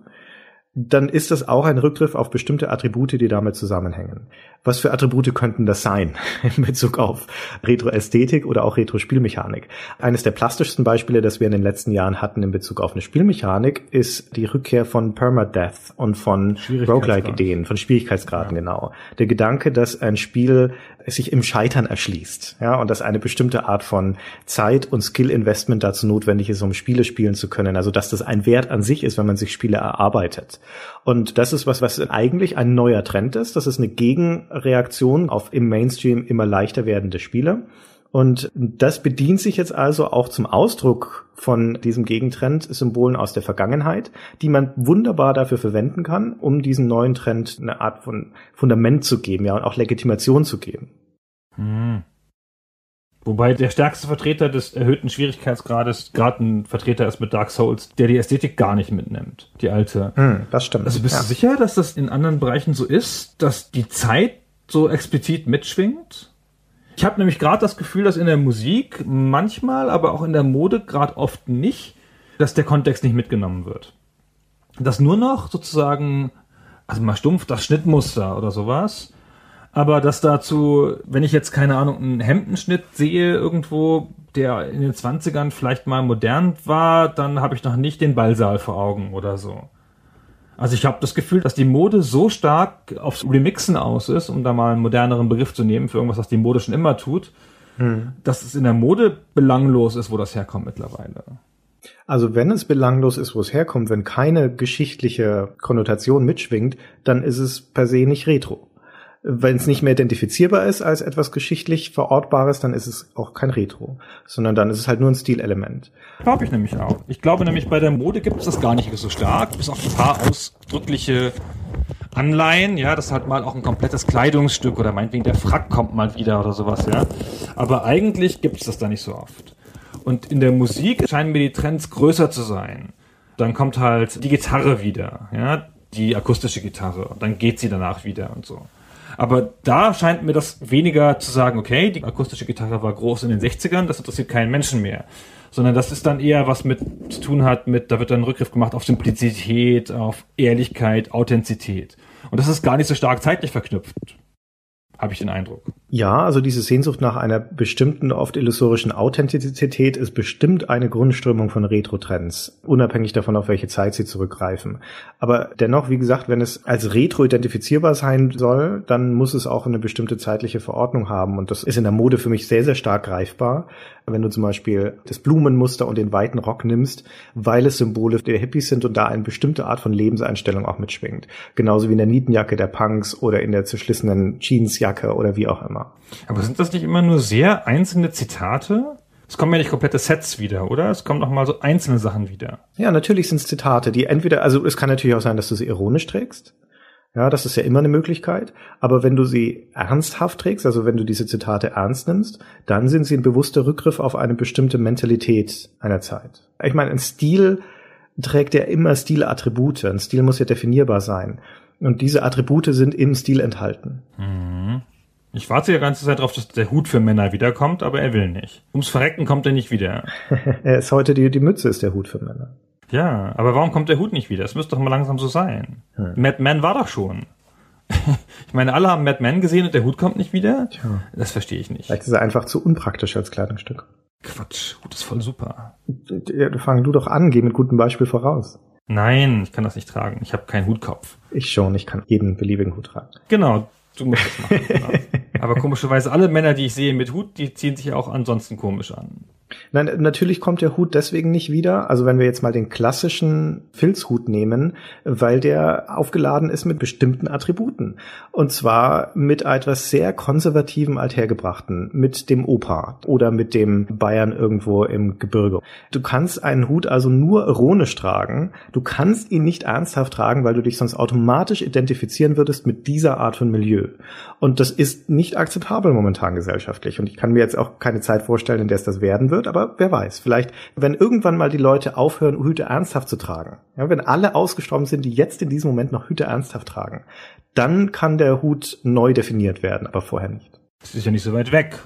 dann ist das auch ein Rückgriff auf bestimmte Attribute, die damit zusammenhängen. Was für Attribute könnten das sein in Bezug auf Retro-Ästhetik oder auch Retro-Spielmechanik? Eines der plastischsten Beispiele, das wir in den letzten Jahren hatten in Bezug auf eine Spielmechanik, ist die Rückkehr von Permadeath und von Roguelike-Ideen, von Schwierigkeitsgraden, ja. genau. Der Gedanke, dass ein Spiel sich im Scheitern erschließt, ja, und dass eine bestimmte Art von Zeit und Skill-Investment dazu notwendig ist, um Spiele spielen zu können. Also, dass das ein Wert an sich ist, wenn man sich Spiele erarbeitet. Und das ist was, was eigentlich ein neuer Trend ist. Das ist eine Gegenreaktion auf im Mainstream immer leichter werdende Spiele. Und das bedient sich jetzt also auch zum Ausdruck von diesem Gegentrend Symbolen aus der Vergangenheit, die man wunderbar dafür verwenden kann, um diesem neuen Trend eine Art von Fundament zu geben, ja, und auch Legitimation zu geben. Hm. Wobei der stärkste Vertreter des erhöhten Schwierigkeitsgrades gerade ein Vertreter ist mit Dark Souls, der die Ästhetik gar nicht mitnimmt. Die alte. Hm, das stimmt. Also bist ja. du sicher, dass das in anderen Bereichen so ist, dass die Zeit so explizit mitschwingt? Ich habe nämlich gerade das Gefühl, dass in der Musik manchmal, aber auch in der Mode gerade oft nicht, dass der Kontext nicht mitgenommen wird. Dass nur noch sozusagen, also mal stumpf, das Schnittmuster oder sowas, aber dass dazu, wenn ich jetzt keine Ahnung, einen Hemdenschnitt sehe irgendwo, der in den 20ern vielleicht mal modern war, dann habe ich noch nicht den Ballsaal vor Augen oder so. Also ich habe das Gefühl, dass die Mode so stark aufs Remixen aus ist, um da mal einen moderneren Begriff zu nehmen für irgendwas, was die Mode schon immer tut, hm. dass es in der Mode belanglos ist, wo das herkommt mittlerweile. Also wenn es belanglos ist, wo es herkommt, wenn keine geschichtliche Konnotation mitschwingt, dann ist es per se nicht retro wenn es nicht mehr identifizierbar ist als etwas geschichtlich Verortbares, dann ist es auch kein Retro, sondern dann ist es halt nur ein Stilelement. Glaube ich nämlich auch. Ich glaube nämlich, bei der Mode gibt es das gar nicht so stark, bis auf ein paar ausdrückliche Anleihen, ja, das halt mal auch ein komplettes Kleidungsstück oder meinetwegen der Frack kommt mal wieder oder sowas, ja. Aber eigentlich gibt es das da nicht so oft. Und in der Musik scheinen mir die Trends größer zu sein. Dann kommt halt die Gitarre wieder, ja, die akustische Gitarre und dann geht sie danach wieder und so. Aber da scheint mir das weniger zu sagen, okay, die akustische Gitarre war groß in den 60ern, das interessiert keinen Menschen mehr. Sondern das ist dann eher was mit zu tun hat mit, da wird dann Rückgriff gemacht auf Simplizität, auf Ehrlichkeit, Authentizität. Und das ist gar nicht so stark zeitlich verknüpft habe ich den Eindruck. Ja, also diese Sehnsucht nach einer bestimmten, oft illusorischen Authentizität ist bestimmt eine Grundströmung von Retro-Trends, unabhängig davon, auf welche Zeit sie zurückgreifen. Aber dennoch, wie gesagt, wenn es als Retro identifizierbar sein soll, dann muss es auch eine bestimmte zeitliche Verordnung haben. Und das ist in der Mode für mich sehr, sehr stark greifbar. Wenn du zum Beispiel das Blumenmuster und den weiten Rock nimmst, weil es Symbole der Hippies sind und da eine bestimmte Art von Lebenseinstellung auch mitschwingt. Genauso wie in der Nietenjacke der Punks oder in der zerschlissenen Jeansjacke oder wie auch immer. Aber sind das nicht immer nur sehr einzelne Zitate? Es kommen ja nicht komplette Sets wieder, oder? Es kommen noch mal so einzelne Sachen wieder. Ja, natürlich sind es Zitate, die entweder, also es kann natürlich auch sein, dass du sie ironisch trägst. Ja, das ist ja immer eine Möglichkeit. Aber wenn du sie ernsthaft trägst, also wenn du diese Zitate ernst nimmst, dann sind sie ein bewusster Rückgriff auf eine bestimmte Mentalität einer Zeit. Ich meine, ein Stil trägt ja immer Stilattribute. Ein Stil muss ja definierbar sein. Und diese Attribute sind im Stil enthalten. Mhm. Ich warte ja ganze Zeit darauf, dass der Hut für Männer wiederkommt, aber er will nicht. Ums Verrecken kommt er nicht wieder. er ist heute die, die Mütze ist der Hut für Männer. Ja, aber warum kommt der Hut nicht wieder? Es müsste doch mal langsam so sein. Hm. Mad Men war doch schon. ich meine, alle haben Mad Men gesehen und der Hut kommt nicht wieder? Tja. Das verstehe ich nicht. Vielleicht ist er einfach zu unpraktisch als Kleidungsstück. Quatsch, Hut ist voll super. Ja, fang du doch an, geh mit gutem Beispiel voraus. Nein, ich kann das nicht tragen. Ich habe keinen Hutkopf. Ich schon, ich kann jeden beliebigen Hut tragen. Genau, du musst das machen. Genau. Aber komischerweise alle Männer, die ich sehe mit Hut, die ziehen sich auch ansonsten komisch an. Nein, natürlich kommt der Hut deswegen nicht wieder. Also wenn wir jetzt mal den klassischen Filzhut nehmen, weil der aufgeladen ist mit bestimmten Attributen. Und zwar mit etwas sehr konservativen Althergebrachten, mit dem Opa oder mit dem Bayern irgendwo im Gebirge. Du kannst einen Hut also nur ironisch tragen. Du kannst ihn nicht ernsthaft tragen, weil du dich sonst automatisch identifizieren würdest mit dieser Art von Milieu. Und das ist nicht akzeptabel momentan gesellschaftlich. Und ich kann mir jetzt auch keine Zeit vorstellen, in der es das werden wird wird, aber wer weiß, vielleicht, wenn irgendwann mal die Leute aufhören, Hüte ernsthaft zu tragen, ja, wenn alle ausgestorben sind, die jetzt in diesem Moment noch Hüte ernsthaft tragen, dann kann der Hut neu definiert werden, aber vorher nicht. Das ist ja nicht so weit weg.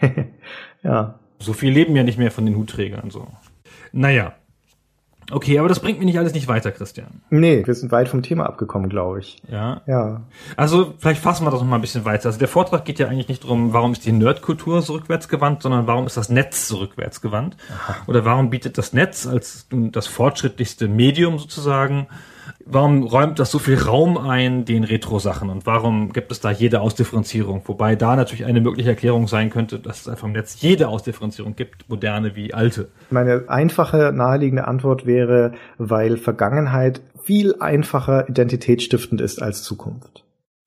ja. So viel leben ja nicht mehr von den Hutträgern, so. Naja. Okay, aber das bringt mich nicht alles nicht weiter, Christian. Nee, wir sind weit vom Thema abgekommen, glaube ich. Ja. Ja. Also, vielleicht fassen wir das noch mal ein bisschen weiter. Also, der Vortrag geht ja eigentlich nicht darum, warum ist die Nerdkultur so rückwärtsgewandt, sondern warum ist das Netz so rückwärtsgewandt? Oder warum bietet das Netz als das fortschrittlichste Medium sozusagen warum räumt das so viel Raum ein den Retro-Sachen und warum gibt es da jede Ausdifferenzierung? Wobei da natürlich eine mögliche Erklärung sein könnte, dass es einfach im Netz jede Ausdifferenzierung gibt, moderne wie alte. Meine einfache, naheliegende Antwort wäre, weil Vergangenheit viel einfacher identitätsstiftend ist als Zukunft.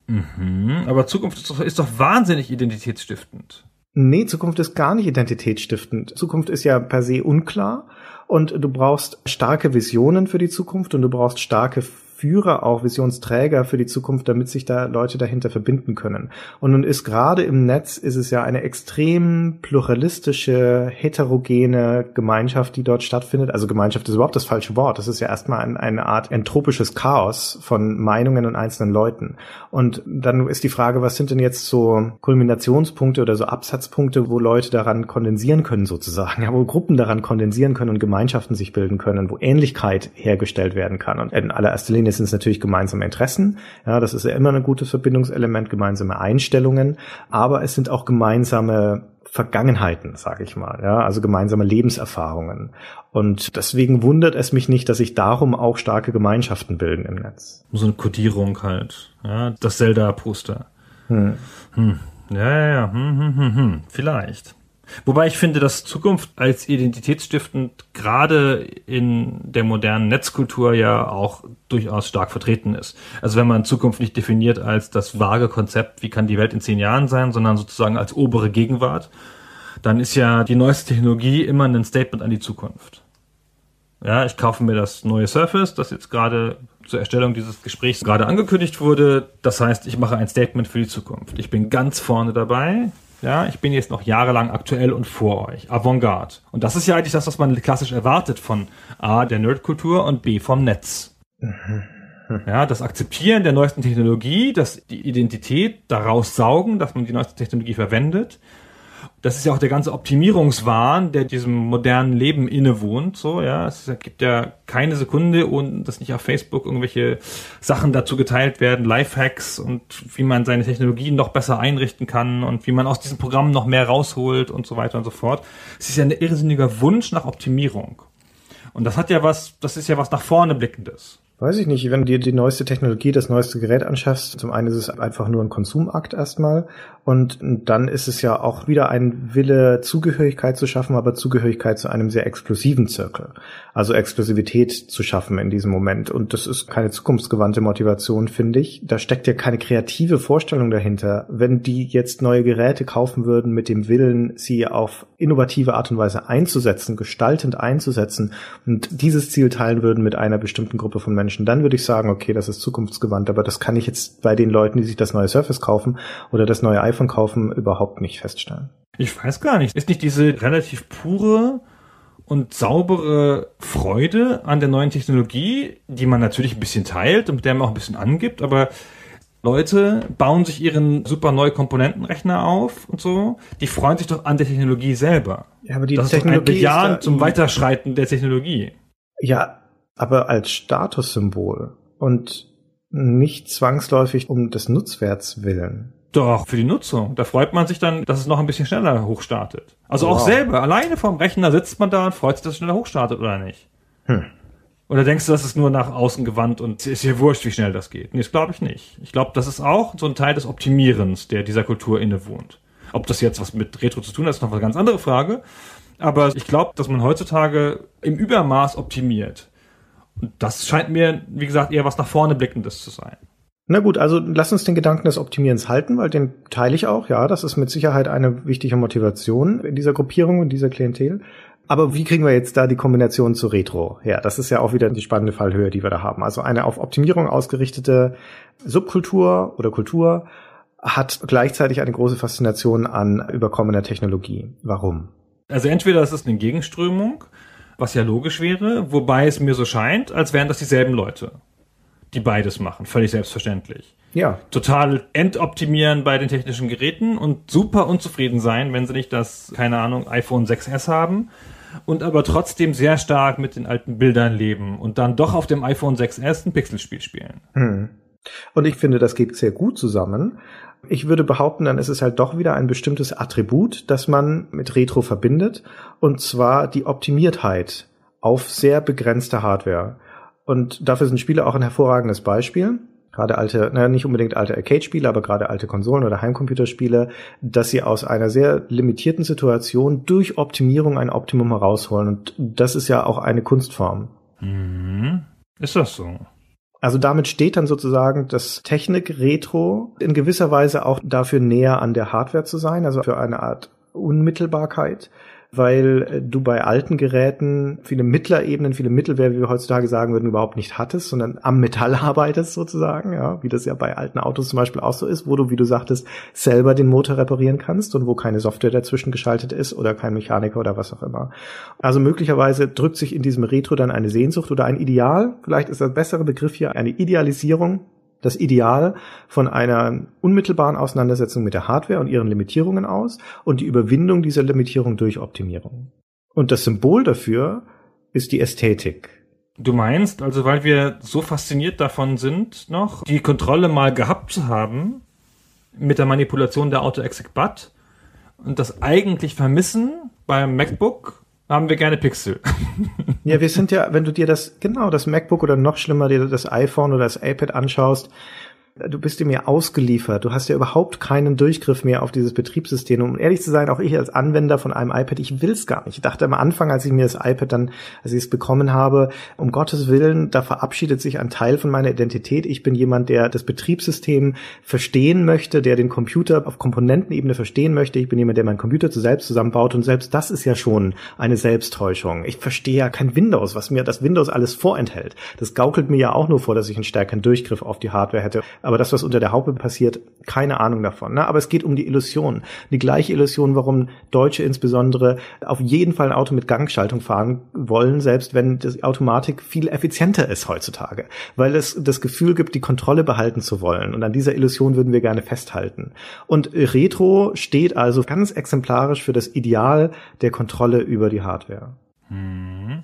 Mhm, aber Zukunft ist doch, ist doch wahnsinnig identitätsstiftend. Nee, Zukunft ist gar nicht identitätsstiftend. Zukunft ist ja per se unklar und du brauchst starke Visionen für die Zukunft und du brauchst starke Führer, auch Visionsträger für die Zukunft, damit sich da Leute dahinter verbinden können. Und nun ist gerade im Netz ist es ja eine extrem pluralistische, heterogene Gemeinschaft, die dort stattfindet. Also Gemeinschaft ist überhaupt das falsche Wort. Das ist ja erstmal ein, eine Art entropisches Chaos von Meinungen und einzelnen Leuten. Und dann ist die Frage, was sind denn jetzt so Kulminationspunkte oder so Absatzpunkte, wo Leute daran kondensieren können sozusagen, ja, wo Gruppen daran kondensieren können und Gemeinschaften sich bilden können, wo Ähnlichkeit hergestellt werden kann. Und in allererster Linie sind es natürlich gemeinsame Interessen. Ja, das ist ja immer ein gutes Verbindungselement, gemeinsame Einstellungen. Aber es sind auch gemeinsame Vergangenheiten, sage ich mal, ja, also gemeinsame Lebenserfahrungen. Und deswegen wundert es mich nicht, dass sich darum auch starke Gemeinschaften bilden im Netz. So eine Kodierung halt, ja, das Zelda-Poster. Hm. Hm. Ja, ja, ja, hm, hm, hm, hm. vielleicht. Wobei ich finde, dass Zukunft als identitätsstiftend gerade in der modernen Netzkultur ja auch durchaus stark vertreten ist. Also wenn man Zukunft nicht definiert als das vage Konzept, wie kann die Welt in zehn Jahren sein, sondern sozusagen als obere Gegenwart, dann ist ja die neueste Technologie immer ein Statement an die Zukunft. Ja, ich kaufe mir das neue Surface, das jetzt gerade zur Erstellung dieses Gesprächs gerade angekündigt wurde. Das heißt, ich mache ein Statement für die Zukunft. Ich bin ganz vorne dabei. Ja, ich bin jetzt noch jahrelang aktuell und vor euch. Avantgarde. Und das ist ja eigentlich das, was man klassisch erwartet von A, der Nerdkultur und B, vom Netz. Ja, das Akzeptieren der neuesten Technologie, das die Identität daraus saugen, dass man die neueste Technologie verwendet das ist ja auch der ganze Optimierungswahn, der diesem modernen Leben innewohnt. So, ja, es gibt ja keine Sekunde, ohne dass nicht auf Facebook irgendwelche Sachen dazu geteilt werden, Lifehacks und wie man seine Technologien noch besser einrichten kann und wie man aus diesen Programmen noch mehr rausholt und so weiter und so fort. Es ist ja ein irrsinniger Wunsch nach Optimierung. Und das hat ja was, das ist ja was nach vorne blickendes. Weiß ich nicht, wenn du dir die neueste Technologie, das neueste Gerät anschaffst, zum einen ist es einfach nur ein Konsumakt erstmal und dann ist es ja auch wieder ein Wille, Zugehörigkeit zu schaffen, aber Zugehörigkeit zu einem sehr exklusiven Zirkel. Also Exklusivität zu schaffen in diesem Moment. Und das ist keine zukunftsgewandte Motivation, finde ich. Da steckt ja keine kreative Vorstellung dahinter. Wenn die jetzt neue Geräte kaufen würden mit dem Willen, sie auf innovative Art und Weise einzusetzen, gestaltend einzusetzen und dieses Ziel teilen würden mit einer bestimmten Gruppe von Menschen, dann würde ich sagen, okay, das ist zukunftsgewandt. Aber das kann ich jetzt bei den Leuten, die sich das neue Surface kaufen oder das neue iPhone kaufen, überhaupt nicht feststellen. Ich weiß gar nicht. Ist nicht diese relativ pure und saubere Freude an der neuen Technologie, die man natürlich ein bisschen teilt und mit der man auch ein bisschen angibt, aber Leute bauen sich ihren super neue Komponentenrechner auf und so. Die freuen sich doch an der Technologie selber. Ja, aber die das Technologie ist ein zum Weiterschreiten der Technologie. Ja, aber als Statussymbol und nicht zwangsläufig um des Nutzwerts willen. Doch, für die Nutzung. Da freut man sich dann, dass es noch ein bisschen schneller hochstartet. Also wow. auch selber, alleine vorm Rechner sitzt man da und freut sich, dass es schneller hochstartet, oder nicht? Hm. Oder denkst du, das ist nur nach außen gewandt und ist hier wurscht, wie schnell das geht? Nee, das glaube ich nicht. Ich glaube, das ist auch so ein Teil des Optimierens, der dieser Kultur innewohnt. Ob das jetzt was mit Retro zu tun hat, ist noch eine ganz andere Frage. Aber ich glaube, dass man heutzutage im Übermaß optimiert. Und das scheint mir, wie gesagt, eher was nach vorne blickendes zu sein. Na gut, also lass uns den Gedanken des Optimierens halten, weil den teile ich auch. Ja, das ist mit Sicherheit eine wichtige Motivation in dieser Gruppierung, in dieser Klientel. Aber wie kriegen wir jetzt da die Kombination zu Retro her? Das ist ja auch wieder die spannende Fallhöhe, die wir da haben. Also eine auf Optimierung ausgerichtete Subkultur oder Kultur hat gleichzeitig eine große Faszination an überkommener Technologie. Warum? Also entweder es ist eine Gegenströmung, was ja logisch wäre, wobei es mir so scheint, als wären das dieselben Leute, die beides machen, völlig selbstverständlich. Ja. Total entoptimieren bei den technischen Geräten und super unzufrieden sein, wenn sie nicht das, keine Ahnung, iPhone 6S haben und aber trotzdem sehr stark mit den alten Bildern leben und dann doch auf dem iPhone 6S ein Pixelspiel spielen. Hm. Und ich finde, das geht sehr gut zusammen. Ich würde behaupten, dann ist es halt doch wieder ein bestimmtes Attribut, das man mit Retro verbindet, und zwar die Optimiertheit auf sehr begrenzte Hardware. Und dafür sind Spiele auch ein hervorragendes Beispiel. Gerade alte, naja, nicht unbedingt alte Arcade-Spiele, aber gerade alte Konsolen oder Heimcomputerspiele, dass sie aus einer sehr limitierten Situation durch Optimierung ein Optimum herausholen. Und das ist ja auch eine Kunstform. Mhm. Ist das so? Also damit steht dann sozusagen das Technik-Retro in gewisser Weise auch dafür näher an der Hardware zu sein, also für eine Art Unmittelbarkeit weil äh, du bei alten Geräten viele Mittlerebenen, viele Mittelware, wie wir heutzutage sagen würden, überhaupt nicht hattest, sondern am Metall arbeitest sozusagen, ja, wie das ja bei alten Autos zum Beispiel auch so ist, wo du, wie du sagtest, selber den Motor reparieren kannst und wo keine Software dazwischen geschaltet ist oder kein Mechaniker oder was auch immer. Also möglicherweise drückt sich in diesem Retro dann eine Sehnsucht oder ein Ideal, vielleicht ist das bessere Begriff hier eine Idealisierung das Ideal von einer unmittelbaren Auseinandersetzung mit der Hardware und ihren Limitierungen aus und die Überwindung dieser Limitierung durch Optimierung. Und das Symbol dafür ist die Ästhetik. Du meinst, also weil wir so fasziniert davon sind, noch die Kontrolle mal gehabt zu haben mit der Manipulation der Auto-Exec-But und das eigentlich vermissen beim MacBook haben wir gerne Pixel. ja, wir sind ja, wenn du dir das, genau, das MacBook oder noch schlimmer, dir das iPhone oder das iPad anschaust, du bist dir mehr ausgeliefert. Du hast ja überhaupt keinen Durchgriff mehr auf dieses Betriebssystem. Um ehrlich zu sein, auch ich als Anwender von einem iPad, ich will's gar nicht. Ich dachte am Anfang, als ich mir das iPad dann, als ich es bekommen habe, um Gottes Willen, da verabschiedet sich ein Teil von meiner Identität. Ich bin jemand, der das Betriebssystem verstehen möchte, der den Computer auf Komponentenebene verstehen möchte. Ich bin jemand, der meinen Computer zu selbst zusammenbaut und selbst das ist ja schon eine Selbsttäuschung. Ich verstehe ja kein Windows, was mir das Windows alles vorenthält. Das gaukelt mir ja auch nur vor, dass ich einen stärkeren Durchgriff auf die Hardware hätte aber das, was unter der Haube passiert, keine Ahnung davon. Ne? Aber es geht um die Illusion. Die gleiche Illusion, warum Deutsche insbesondere auf jeden Fall ein Auto mit Gangschaltung fahren wollen, selbst wenn die Automatik viel effizienter ist heutzutage. Weil es das Gefühl gibt, die Kontrolle behalten zu wollen. Und an dieser Illusion würden wir gerne festhalten. Und Retro steht also ganz exemplarisch für das Ideal der Kontrolle über die Hardware. Mhm.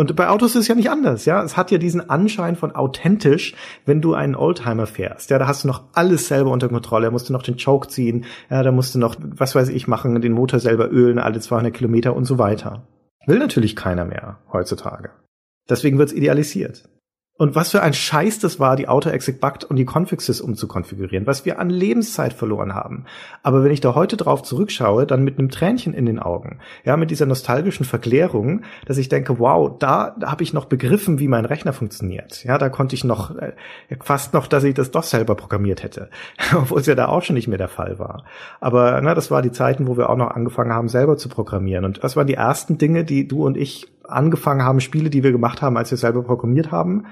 Und bei Autos ist es ja nicht anders, ja. Es hat ja diesen Anschein von authentisch, wenn du einen Oldtimer fährst. Ja, da hast du noch alles selber unter Kontrolle. Da musst du noch den Choke ziehen. Ja, da musst du noch, was weiß ich, machen, den Motor selber ölen, alle 200 Kilometer und so weiter. Will natürlich keiner mehr heutzutage. Deswegen wird's idealisiert. Und was für ein Scheiß das war, die Auto-Exec-Bugged und die Configsys umzukonfigurieren, was wir an Lebenszeit verloren haben. Aber wenn ich da heute drauf zurückschaue, dann mit einem Tränchen in den Augen, ja, mit dieser nostalgischen Verklärung, dass ich denke, wow, da, da habe ich noch begriffen, wie mein Rechner funktioniert. Ja, da konnte ich noch, äh, fast noch, dass ich das doch selber programmiert hätte, obwohl es ja da auch schon nicht mehr der Fall war. Aber na, das war die Zeiten, wo wir auch noch angefangen haben, selber zu programmieren. Und das waren die ersten Dinge, die du und ich angefangen haben, Spiele, die wir gemacht haben, als wir selber programmiert haben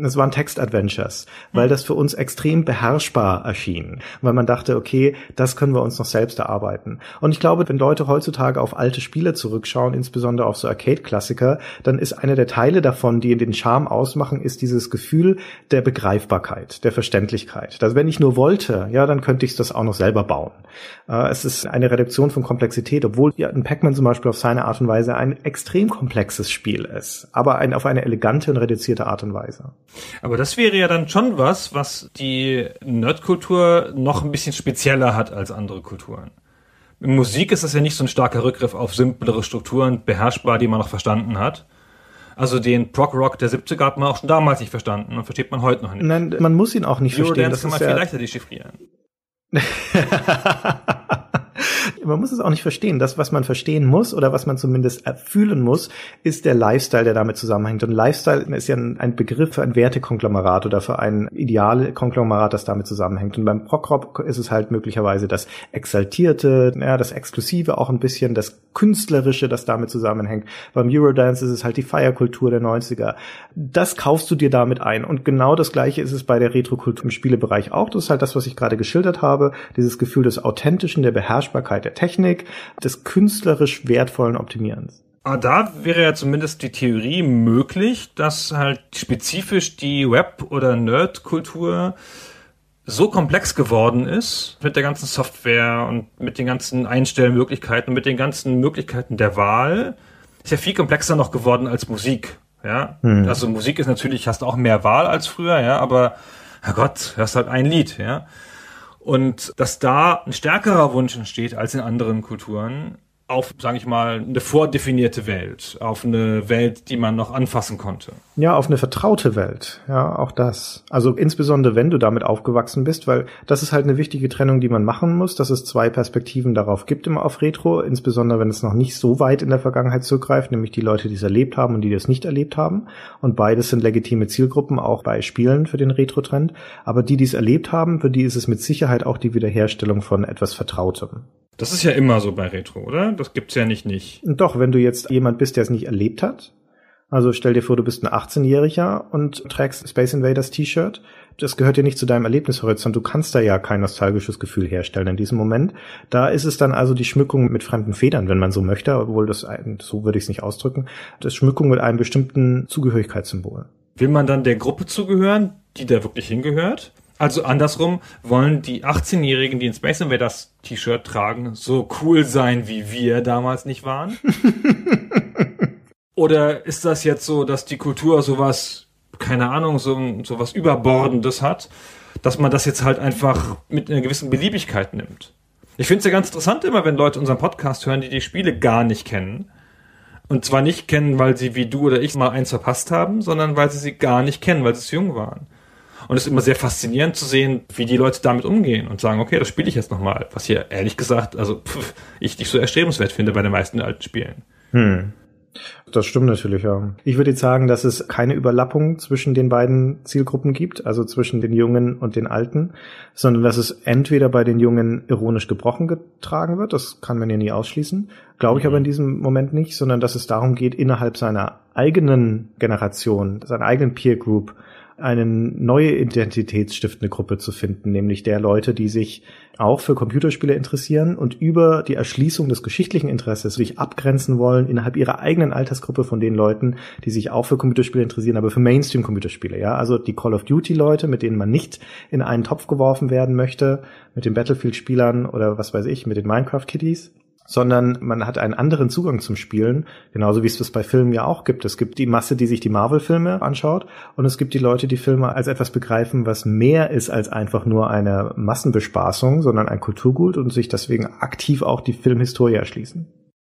es waren Text-Adventures, weil das für uns extrem beherrschbar erschien, weil man dachte, okay, das können wir uns noch selbst erarbeiten. Und ich glaube, wenn Leute heutzutage auf alte Spiele zurückschauen, insbesondere auf so Arcade-Klassiker, dann ist einer der Teile davon, die den Charme ausmachen, ist dieses Gefühl der Begreifbarkeit, der Verständlichkeit. Also wenn ich nur wollte, ja, dann könnte ich das auch noch selber bauen. Äh, es ist eine Reduktion von Komplexität, obwohl ja, ein Pac-Man zum Beispiel auf seine Art und Weise ein extrem komplexes Spiel ist, aber ein, auf eine elegante und reduzierte Art und Weise. Aber das wäre ja dann schon was, was die Nerdkultur noch ein bisschen spezieller hat als andere Kulturen. In Musik ist das ja nicht so ein starker Rückgriff auf simplere Strukturen, beherrschbar, die man noch verstanden hat. Also den Prog-Rock der 70er hat man auch schon damals nicht verstanden und versteht man heute noch nicht. Nein, man muss ihn auch nicht Eurodance verstehen. Das kann man viel ja leichter dechiffrieren. man muss es auch nicht verstehen. Das, was man verstehen muss oder was man zumindest fühlen muss, ist der Lifestyle, der damit zusammenhängt. Und Lifestyle ist ja ein Begriff für ein Wertekonglomerat oder für ein Idealkonglomerat, das damit zusammenhängt. Und beim Prog-Rock ist es halt möglicherweise das Exaltierte, ja, das Exklusive auch ein bisschen, das Künstlerische, das damit zusammenhängt. Beim Eurodance ist es halt die Feierkultur der 90er. Das kaufst du dir damit ein. Und genau das Gleiche ist es bei der Retrokultur im Spielebereich auch. Das ist halt das, was ich gerade geschildert habe. Dieses Gefühl des Authentischen, der Beherrschbarkeit, der Technik, des künstlerisch wertvollen Optimierens. Aber da wäre ja zumindest die Theorie möglich, dass halt spezifisch die Web- oder Nerd-Kultur so komplex geworden ist mit der ganzen Software und mit den ganzen Einstellmöglichkeiten und mit den ganzen Möglichkeiten der Wahl, ist ja viel komplexer noch geworden als Musik. Ja, hm. also Musik ist natürlich, hast auch mehr Wahl als früher, ja, aber Herrgott, hörst halt ein Lied, ja. Und dass da ein stärkerer Wunsch entsteht als in anderen Kulturen, auf, sage ich mal, eine vordefinierte Welt, auf eine Welt, die man noch anfassen konnte. Ja, auf eine vertraute Welt. Ja, auch das. Also insbesondere, wenn du damit aufgewachsen bist, weil das ist halt eine wichtige Trennung, die man machen muss, dass es zwei Perspektiven darauf gibt immer auf Retro, insbesondere wenn es noch nicht so weit in der Vergangenheit zurückgreift, nämlich die Leute, die es erlebt haben und die das nicht erlebt haben. Und beides sind legitime Zielgruppen, auch bei Spielen für den Retro-Trend. Aber die, die es erlebt haben, für die ist es mit Sicherheit auch die Wiederherstellung von etwas Vertrautem. Das ist ja immer so bei Retro, oder? Das gibt's ja nicht nicht. Doch, wenn du jetzt jemand bist, der es nicht erlebt hat. Also stell dir vor, du bist ein 18-Jähriger und trägst Space Invaders T-Shirt. Das gehört ja nicht zu deinem Erlebnishorizont. Du kannst da ja kein nostalgisches Gefühl herstellen in diesem Moment. Da ist es dann also die Schmückung mit fremden Federn, wenn man so möchte, obwohl das, so würde ich es nicht ausdrücken, das Schmückung mit einem bestimmten Zugehörigkeitssymbol. Will man dann der Gruppe zugehören, die da wirklich hingehört? Also andersrum wollen die 18-Jährigen, die ein Space Invaders T-Shirt tragen, so cool sein, wie wir damals nicht waren? Oder ist das jetzt so, dass die Kultur sowas, keine Ahnung, so, so was Überbordendes hat, dass man das jetzt halt einfach mit einer gewissen Beliebigkeit nimmt? Ich finde es ja ganz interessant immer, wenn Leute unseren Podcast hören, die die Spiele gar nicht kennen. Und zwar nicht kennen, weil sie wie du oder ich mal eins verpasst haben, sondern weil sie sie gar nicht kennen, weil sie zu jung waren. Und es ist immer sehr faszinierend zu sehen, wie die Leute damit umgehen und sagen, okay, das spiele ich jetzt nochmal. Was hier ehrlich gesagt, also pff, ich nicht so erstrebenswert finde bei den meisten alten Spielen. Hm. Das stimmt natürlich, ja. Ich würde jetzt sagen, dass es keine Überlappung zwischen den beiden Zielgruppen gibt, also zwischen den Jungen und den Alten, sondern dass es entweder bei den Jungen ironisch gebrochen getragen wird, das kann man ja nie ausschließen, glaube ich mhm. aber in diesem Moment nicht, sondern dass es darum geht, innerhalb seiner eigenen Generation, seiner eigenen Peer Group, eine neue identitätsstiftende Gruppe zu finden, nämlich der Leute, die sich auch für Computerspiele interessieren und über die Erschließung des geschichtlichen Interesses sich abgrenzen wollen innerhalb ihrer eigenen Altersgruppe von den Leuten, die sich auch für Computerspiele interessieren, aber für Mainstream-Computerspiele, ja. Also die Call of Duty-Leute, mit denen man nicht in einen Topf geworfen werden möchte, mit den Battlefield-Spielern oder was weiß ich, mit den Minecraft-Kiddies sondern man hat einen anderen Zugang zum Spielen, genauso wie es das bei Filmen ja auch gibt. Es gibt die Masse, die sich die Marvel-Filme anschaut und es gibt die Leute, die Filme als etwas begreifen, was mehr ist als einfach nur eine Massenbespaßung, sondern ein Kulturgut und sich deswegen aktiv auch die Filmhistorie erschließen.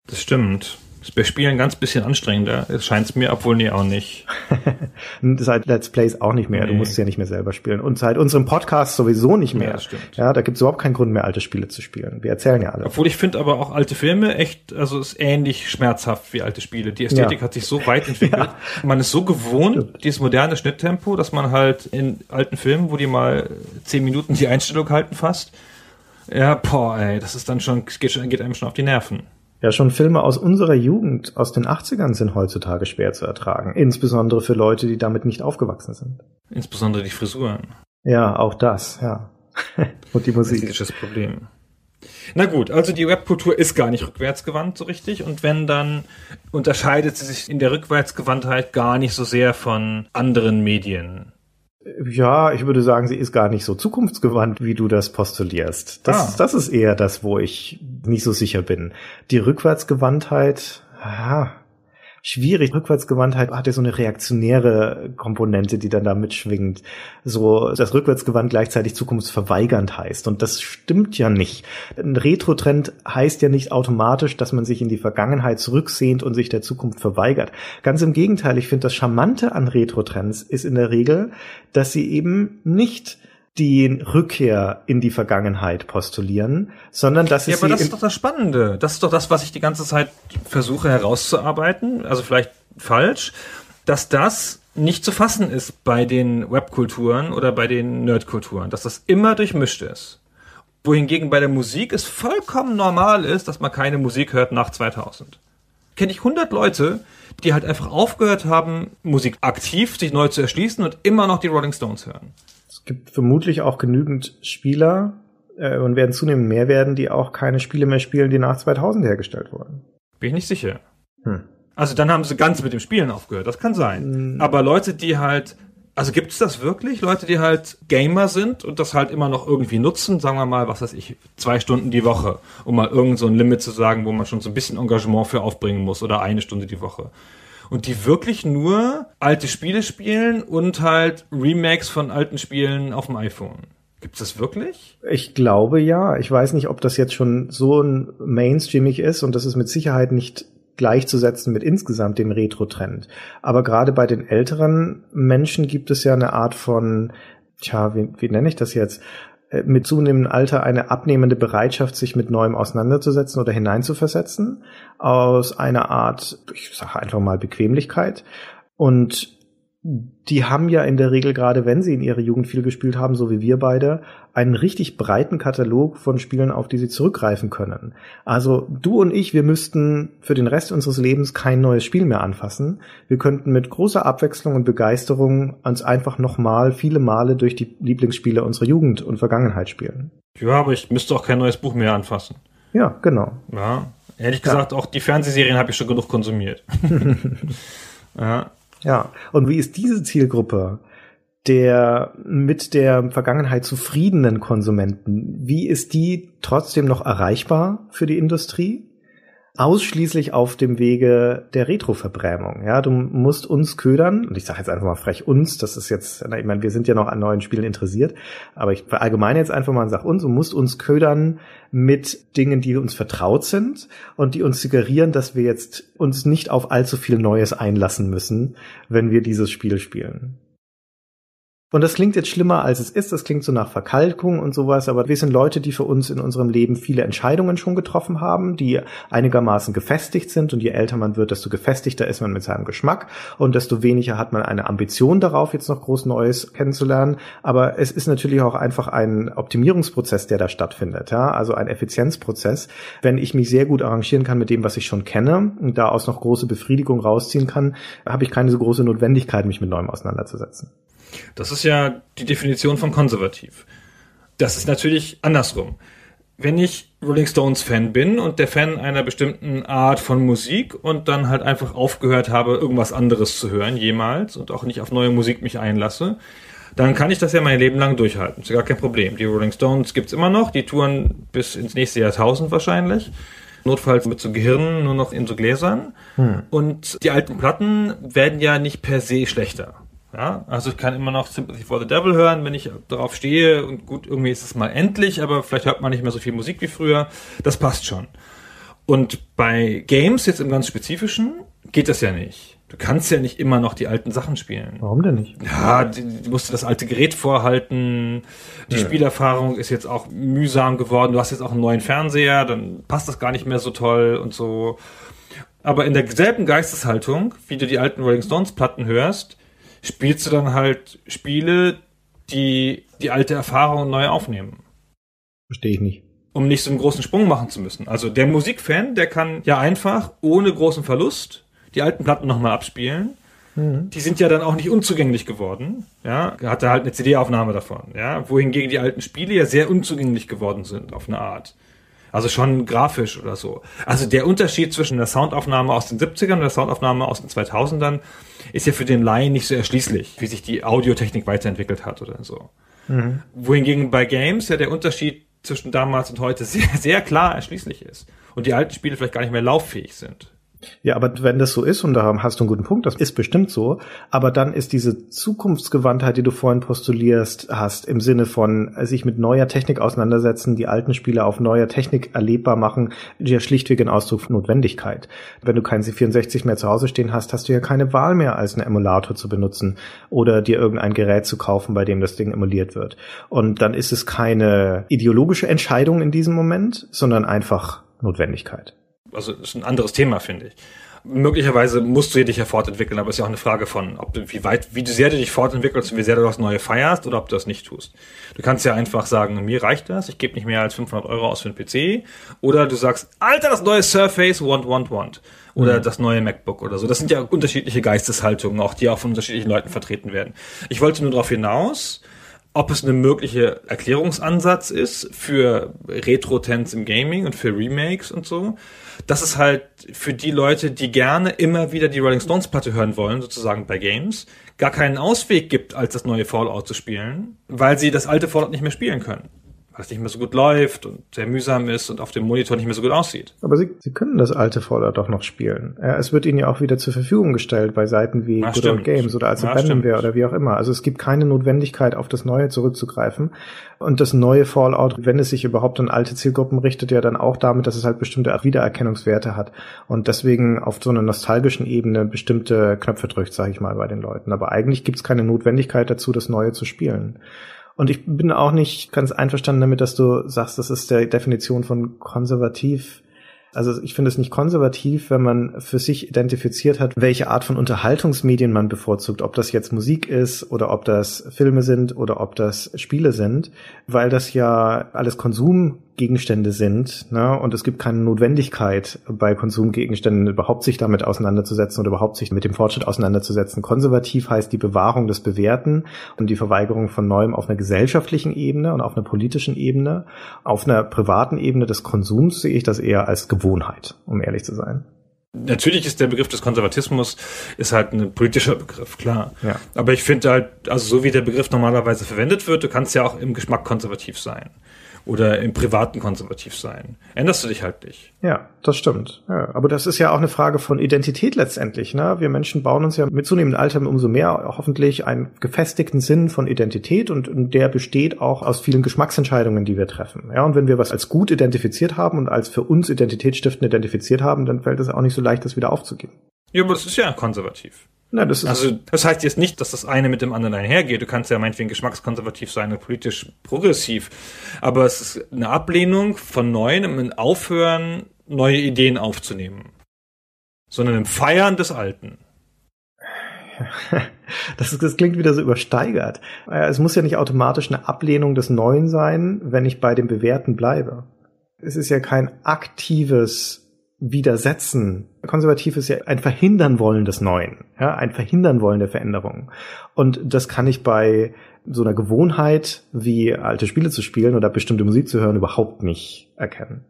Das stimmt. Ist bei Spielen ganz bisschen anstrengender. Es scheint mir, obwohl nee, auch nicht. seit Let's Plays auch nicht mehr. Nee. Du musst ja nicht mehr selber spielen. Und seit unserem Podcast sowieso nicht mehr. Ja, stimmt. Ja, da gibt es überhaupt keinen Grund mehr, alte Spiele zu spielen. Wir erzählen ja alle. Obwohl ich finde aber auch alte Filme echt, also ist ähnlich schmerzhaft wie alte Spiele. Die Ästhetik ja. hat sich so weit entwickelt. ja. Man ist so gewohnt, stimmt. dieses moderne Schnitttempo, dass man halt in alten Filmen, wo die mal zehn Minuten die Einstellung halten fast, ja, boah, ey, das ist dann schon, geht, schon, geht einem schon auf die Nerven. Ja, schon Filme aus unserer Jugend, aus den 80ern sind heutzutage schwer zu ertragen. Insbesondere für Leute, die damit nicht aufgewachsen sind. Insbesondere die Frisuren. Ja, auch das, ja. Und die Musik. Das ist das Problem. Na gut, also die Webkultur ist gar nicht rückwärtsgewandt so richtig und wenn dann unterscheidet sie sich in der Rückwärtsgewandtheit gar nicht so sehr von anderen Medien. Ja, ich würde sagen, sie ist gar nicht so zukunftsgewandt, wie du das postulierst. Das, ah. das ist eher das, wo ich nicht so sicher bin. Die Rückwärtsgewandtheit, ah, schwierig. Rückwärtsgewandtheit hat ja so eine reaktionäre Komponente, die dann da mitschwingt. So, dass rückwärtsgewandt gleichzeitig zukunftsverweigernd heißt. Und das stimmt ja nicht. Ein Retro-Trend heißt ja nicht automatisch, dass man sich in die Vergangenheit zurücksehnt und sich der Zukunft verweigert. Ganz im Gegenteil, ich finde das Charmante an Retro-Trends ist in der Regel, dass sie eben nicht die Rückkehr in die Vergangenheit postulieren, sondern dass es. Ja, aber das ist doch das Spannende. Das ist doch das, was ich die ganze Zeit versuche herauszuarbeiten. Also vielleicht falsch, dass das nicht zu fassen ist bei den Webkulturen oder bei den Nerdkulturen, dass das immer durchmischt ist. Wohingegen bei der Musik es vollkommen normal ist, dass man keine Musik hört nach 2000. Kenne ich 100 Leute, die halt einfach aufgehört haben, Musik aktiv sich neu zu erschließen und immer noch die Rolling Stones hören. Es gibt vermutlich auch genügend Spieler, äh, und werden zunehmend mehr werden, die auch keine Spiele mehr spielen, die nach 2000 hergestellt wurden. Bin ich nicht sicher. Hm. Also dann haben sie ganz mit dem Spielen aufgehört, das kann sein. Hm. Aber Leute, die halt, also gibt es das wirklich? Leute, die halt Gamer sind und das halt immer noch irgendwie nutzen, sagen wir mal, was weiß ich, zwei Stunden die Woche, um mal irgend so ein Limit zu sagen, wo man schon so ein bisschen Engagement für aufbringen muss oder eine Stunde die Woche. Und die wirklich nur alte Spiele spielen und halt Remakes von alten Spielen auf dem iPhone. Gibt es das wirklich? Ich glaube ja. Ich weiß nicht, ob das jetzt schon so ein mainstreamig ist und das ist mit Sicherheit nicht gleichzusetzen mit insgesamt dem Retro-Trend. Aber gerade bei den älteren Menschen gibt es ja eine Art von, tja, wie, wie nenne ich das jetzt? Äh, mit zunehmendem Alter eine abnehmende Bereitschaft, sich mit Neuem auseinanderzusetzen oder hineinzuversetzen, aus einer Art, ich sage einfach mal Bequemlichkeit. Und die haben ja in der Regel gerade, wenn sie in ihrer Jugend viel gespielt haben, so wie wir beide, einen richtig breiten Katalog von Spielen, auf die sie zurückgreifen können. Also du und ich, wir müssten für den Rest unseres Lebens kein neues Spiel mehr anfassen. Wir könnten mit großer Abwechslung und Begeisterung uns einfach nochmal viele Male durch die Lieblingsspiele unserer Jugend und Vergangenheit spielen. Ja, aber ich müsste auch kein neues Buch mehr anfassen. Ja, genau. Ja, ehrlich gesagt, ja. auch die Fernsehserien habe ich schon genug konsumiert. ja. Ja, und wie ist diese Zielgruppe der mit der Vergangenheit zufriedenen Konsumenten, wie ist die trotzdem noch erreichbar für die Industrie? ausschließlich auf dem Wege der Retroverbrämung. Ja, du musst uns ködern, und ich sage jetzt einfach mal frech uns, das ist jetzt, ich meine, wir sind ja noch an neuen Spielen interessiert, aber ich verallgemeine jetzt einfach mal und sag uns, du musst uns ködern mit Dingen, die uns vertraut sind und die uns suggerieren, dass wir jetzt uns nicht auf allzu viel Neues einlassen müssen, wenn wir dieses Spiel spielen. Und das klingt jetzt schlimmer, als es ist. Das klingt so nach Verkalkung und sowas. Aber wir sind Leute, die für uns in unserem Leben viele Entscheidungen schon getroffen haben, die einigermaßen gefestigt sind. Und je älter man wird, desto gefestigter ist man mit seinem Geschmack. Und desto weniger hat man eine Ambition darauf, jetzt noch groß Neues kennenzulernen. Aber es ist natürlich auch einfach ein Optimierungsprozess, der da stattfindet. Ja? Also ein Effizienzprozess. Wenn ich mich sehr gut arrangieren kann mit dem, was ich schon kenne und daraus noch große Befriedigung rausziehen kann, habe ich keine so große Notwendigkeit, mich mit Neuem auseinanderzusetzen. Das ist ja die Definition von konservativ. Das ist natürlich andersrum. Wenn ich Rolling Stones Fan bin und der Fan einer bestimmten Art von Musik und dann halt einfach aufgehört habe, irgendwas anderes zu hören, jemals, und auch nicht auf neue Musik mich einlasse, dann kann ich das ja mein Leben lang durchhalten. ist ja gar kein Problem. Die Rolling Stones gibt's immer noch, die touren bis ins nächste Jahrtausend wahrscheinlich. Notfalls mit so Gehirnen nur noch in so Gläsern. Hm. Und die alten Platten werden ja nicht per se schlechter. Ja, also ich kann immer noch Sympathy for the Devil hören, wenn ich darauf stehe und gut, irgendwie ist es mal endlich, aber vielleicht hört man nicht mehr so viel Musik wie früher. Das passt schon. Und bei Games jetzt im ganz Spezifischen geht das ja nicht. Du kannst ja nicht immer noch die alten Sachen spielen. Warum denn nicht? Ja, du musst das alte Gerät vorhalten. Die ja. Spielerfahrung ist jetzt auch mühsam geworden. Du hast jetzt auch einen neuen Fernseher, dann passt das gar nicht mehr so toll und so. Aber in derselben Geisteshaltung, wie du die alten Rolling Stones Platten hörst, spielst du dann halt Spiele, die die alte Erfahrung neu aufnehmen. Verstehe ich nicht. Um nicht so einen großen Sprung machen zu müssen. Also der Musikfan, der kann ja einfach ohne großen Verlust die alten Platten nochmal abspielen. Mhm. Die sind ja dann auch nicht unzugänglich geworden. Ja, er hatte halt eine CD-Aufnahme davon. Ja, wohingegen die alten Spiele ja sehr unzugänglich geworden sind auf eine Art. Also schon grafisch oder so. Also der Unterschied zwischen der Soundaufnahme aus den 70ern und der Soundaufnahme aus den 2000ern ist ja für den Laien nicht so erschließlich, wie sich die Audiotechnik weiterentwickelt hat oder so. Mhm. Wohingegen bei Games ja der Unterschied zwischen damals und heute sehr, sehr klar erschließlich ist. Und die alten Spiele vielleicht gar nicht mehr lauffähig sind. Ja, aber wenn das so ist, und da hast du einen guten Punkt, das ist bestimmt so, aber dann ist diese Zukunftsgewandtheit, die du vorhin postulierst hast, im Sinne von sich mit neuer Technik auseinandersetzen, die alten Spiele auf neuer Technik erlebbar machen, ja schlichtweg ein Ausdruck von Notwendigkeit. Wenn du keinen C64 mehr zu Hause stehen hast, hast du ja keine Wahl mehr, als einen Emulator zu benutzen oder dir irgendein Gerät zu kaufen, bei dem das Ding emuliert wird. Und dann ist es keine ideologische Entscheidung in diesem Moment, sondern einfach Notwendigkeit also ist ein anderes Thema, finde ich. Möglicherweise musst du dich ja fortentwickeln, aber es ist ja auch eine Frage von, ob du, wie weit, wie sehr du dich fortentwickelst und wie sehr du das Neue feierst oder ob du das nicht tust. Du kannst ja einfach sagen, mir reicht das, ich gebe nicht mehr als 500 Euro aus für einen PC. Oder du sagst, Alter, das neue Surface, want, want, want. Oder mhm. das neue MacBook oder so. Das sind ja unterschiedliche Geisteshaltungen, auch die auch von unterschiedlichen Leuten vertreten werden. Ich wollte nur darauf hinaus, ob es eine mögliche Erklärungsansatz ist für Retro-Trends im Gaming und für Remakes und so. Das ist halt für die Leute, die gerne immer wieder die Rolling Stones Platte hören wollen, sozusagen bei Games, gar keinen Ausweg gibt, als das neue Fallout zu spielen, weil sie das alte Fallout nicht mehr spielen können weil es nicht mehr so gut läuft und sehr mühsam ist und auf dem Monitor nicht mehr so gut aussieht. Aber Sie, Sie können das alte Fallout doch noch spielen. Ja, es wird Ihnen ja auch wieder zur Verfügung gestellt bei Seiten wie Na, Good Old. Games oder als Ja, Abandonware oder wie auch immer. Also es gibt keine Notwendigkeit, auf das Neue zurückzugreifen. Und das neue Fallout, wenn es sich überhaupt an alte Zielgruppen richtet, ja dann auch damit, dass es halt bestimmte Wiedererkennungswerte hat und deswegen auf so einer nostalgischen Ebene bestimmte Knöpfe drückt, sage ich mal, bei den Leuten. Aber eigentlich gibt es keine Notwendigkeit dazu, das Neue zu spielen. Und ich bin auch nicht ganz einverstanden damit, dass du sagst, das ist der Definition von konservativ. Also ich finde es nicht konservativ, wenn man für sich identifiziert hat, welche Art von Unterhaltungsmedien man bevorzugt, ob das jetzt Musik ist oder ob das Filme sind oder ob das Spiele sind, weil das ja alles Konsumgegenstände sind, ne? Und es gibt keine Notwendigkeit bei Konsumgegenständen überhaupt sich damit auseinanderzusetzen oder überhaupt sich mit dem Fortschritt auseinanderzusetzen. Konservativ heißt die Bewahrung des Bewährten und die Verweigerung von Neuem auf einer gesellschaftlichen Ebene und auf einer politischen Ebene. Auf einer privaten Ebene des Konsums sehe ich das eher als Gewohnheit, um ehrlich zu sein. Natürlich ist der Begriff des Konservatismus ist halt ein politischer Begriff, klar. Ja. Aber ich finde halt, also so wie der Begriff normalerweise verwendet wird, du kannst ja auch im Geschmack konservativ sein. Oder im Privaten konservativ sein. Änderst du dich halt nicht. Ja, das stimmt. Ja, aber das ist ja auch eine Frage von Identität letztendlich. Ne? Wir Menschen bauen uns ja mit zunehmendem Alter umso mehr hoffentlich einen gefestigten Sinn von Identität und der besteht auch aus vielen Geschmacksentscheidungen, die wir treffen. Ja, und wenn wir was als gut identifiziert haben und als für uns identitätsstiftend identifiziert haben, dann fällt es auch nicht so leicht, das wieder aufzugeben. Ja, aber das ist ja konservativ. Na, das ist Also das heißt jetzt nicht, dass das eine mit dem anderen einhergeht. Du kannst ja meinetwegen geschmackskonservativ sein und politisch progressiv. Aber es ist eine Ablehnung von Neuen, ein Aufhören, neue Ideen aufzunehmen. Sondern ein Feiern des Alten. Das, ist, das klingt wieder so übersteigert. Äh, Es muss ja nicht automatisch eine Ablehnung des Neuen sein, wenn ich bei dem Bewährten bleibe. Es ist ja kein aktives Widersetzen. Konservativ ist ja ein Verhindern wollen des Neuen, ja, ein Verhindern wollen der Veränderung. Und das kann ich bei so einer Gewohnheit wie alte Spiele zu spielen oder bestimmte Musik zu hören überhaupt nicht erkennen.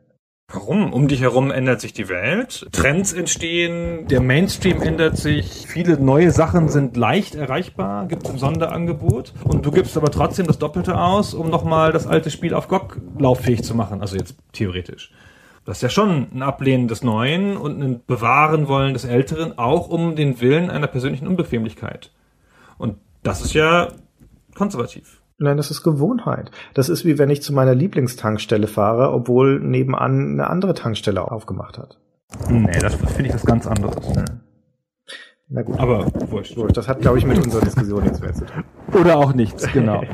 Warum? Um dich herum ändert sich die Welt, Trends entstehen, der Mainstream ändert sich, viele neue Sachen sind leicht erreichbar, gibt es im Sonderangebot und du gibst aber trotzdem das Doppelte aus, um nochmal das alte Spiel auf GOG lauffähig zu machen, also jetzt theoretisch. Das ist ja schon ein Ablehnen des Neuen und ein Bewahren wollen des Älteren, auch um den Willen einer persönlichen Unbequemlichkeit. Und das ist ja konservativ. Nein, das ist Gewohnheit. Das ist wie wenn ich zu meiner Lieblingstankstelle fahre, obwohl nebenan eine andere Tankstelle aufgemacht hat. Nee, das finde ich was ganz anderes. Na gut. Aber wurscht. Gut, das hat, glaube ich, mit unserer Diskussion nichts mehr zu tun. Oder auch nichts, genau.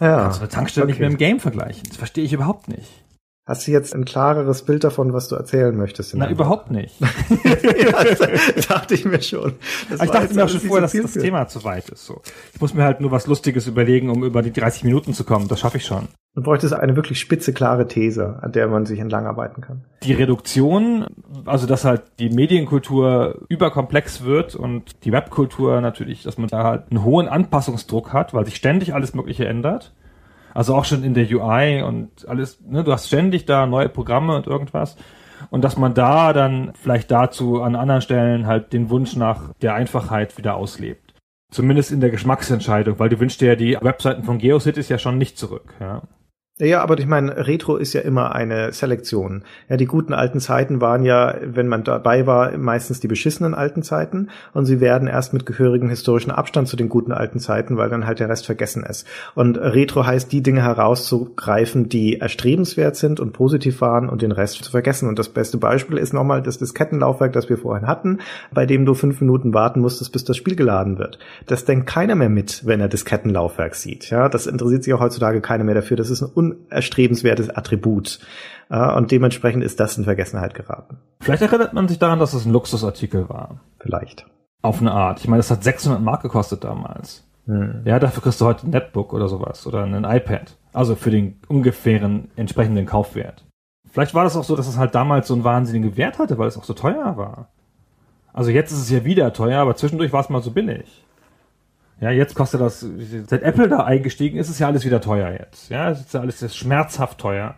Ja. Also eine Tankstelle nicht okay. mehr im Game vergleichen. Das verstehe ich überhaupt nicht. Hast du jetzt ein klareres Bild davon, was du erzählen möchtest? Na, überhaupt nicht. ja, das dachte ich mir schon. Das ich dachte mir auch schon vorher, dass das. Thema zu weit ist. So. Ich muss mir halt nur was Lustiges überlegen, um über die 30 Minuten zu kommen. Das schaffe ich schon. Du bräuchtest eine wirklich spitze, klare These, an der man sich entlangarbeiten kann. Die Reduktion, also dass halt die Medienkultur überkomplex wird und die Webkultur natürlich, dass man da halt einen hohen Anpassungsdruck hat, weil sich ständig alles Mögliche ändert. Also auch schon in der UI und alles, ne, du hast ständig da neue Programme und irgendwas. Und dass man da dann vielleicht dazu an anderen Stellen halt den Wunsch nach der Einfachheit wieder auslebt. Zumindest in der Geschmacksentscheidung, weil du wünschst dir ja die Webseiten von GeoCities ja schon nicht zurück, ja. Ja, aber ich meine, Retro ist ja immer eine Selektion. Ja, die guten alten Zeiten waren ja, wenn man dabei war, meistens die beschissenen alten Zeiten und sie werden erst mit gehörigem historischen Abstand zu den guten alten Zeiten, weil dann halt der Rest vergessen ist. Und Retro heißt, die Dinge herauszugreifen, die erstrebenswert sind und positiv waren und den Rest zu vergessen. Und das beste Beispiel ist nochmal das Diskettenlaufwerk, das wir vorhin hatten, bei dem du fünf Minuten warten musstest, bis das Spiel geladen wird. Das denkt keiner mehr mit, wenn er Diskettenlaufwerk sieht. Ja, das interessiert sich auch heutzutage keiner mehr dafür. Das ist ein unerstrebenswertes Attribut. Und dementsprechend ist das in Vergessenheit geraten. Vielleicht erinnert man sich daran, dass es ein Luxusartikel war. Vielleicht. Auf eine Art. Ich meine, das hat 600 Mark gekostet damals. Hm. Ja, dafür kriegst du heute ein Netbook oder sowas oder ein iPad. Also für den ungefähren entsprechenden Kaufwert. Vielleicht war das auch so, dass es halt damals so einen wahnsinnigen Wert hatte, weil es auch so teuer war. Also jetzt ist es ja wieder teuer, aber zwischendurch war es mal so billig. Ja, jetzt kostet das, seit Apple da eingestiegen ist, ist ja alles wieder teuer jetzt. Ja, es ist ja alles schmerzhaft teuer.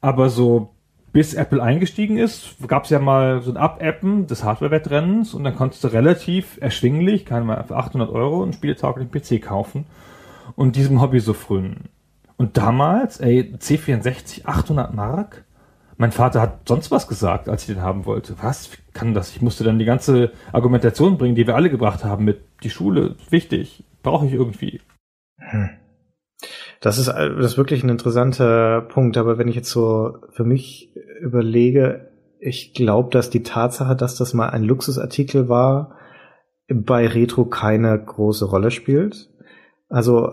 Aber so bis Apple eingestiegen ist, gab es ja mal so ein Up-Appen des Hardware-Wettrennens und dann konntest du relativ erschwinglich, kann man für 800 Euro einen spieletauglichen PC kaufen und diesem Hobby so frühen. Und damals, ey, C64, 800 Mark? Mein Vater hat sonst was gesagt, als ich den haben wollte. Was kann das? Ich musste dann die ganze Argumentation bringen, die wir alle gebracht haben mit die Schule, wichtig, brauche ich irgendwie. Hm. Das ist, das ist wirklich ein interessanter Punkt, aber wenn ich jetzt so für mich überlege, ich glaube, dass die Tatsache, dass das mal ein Luxusartikel war, bei Retro keine große Rolle spielt. Also,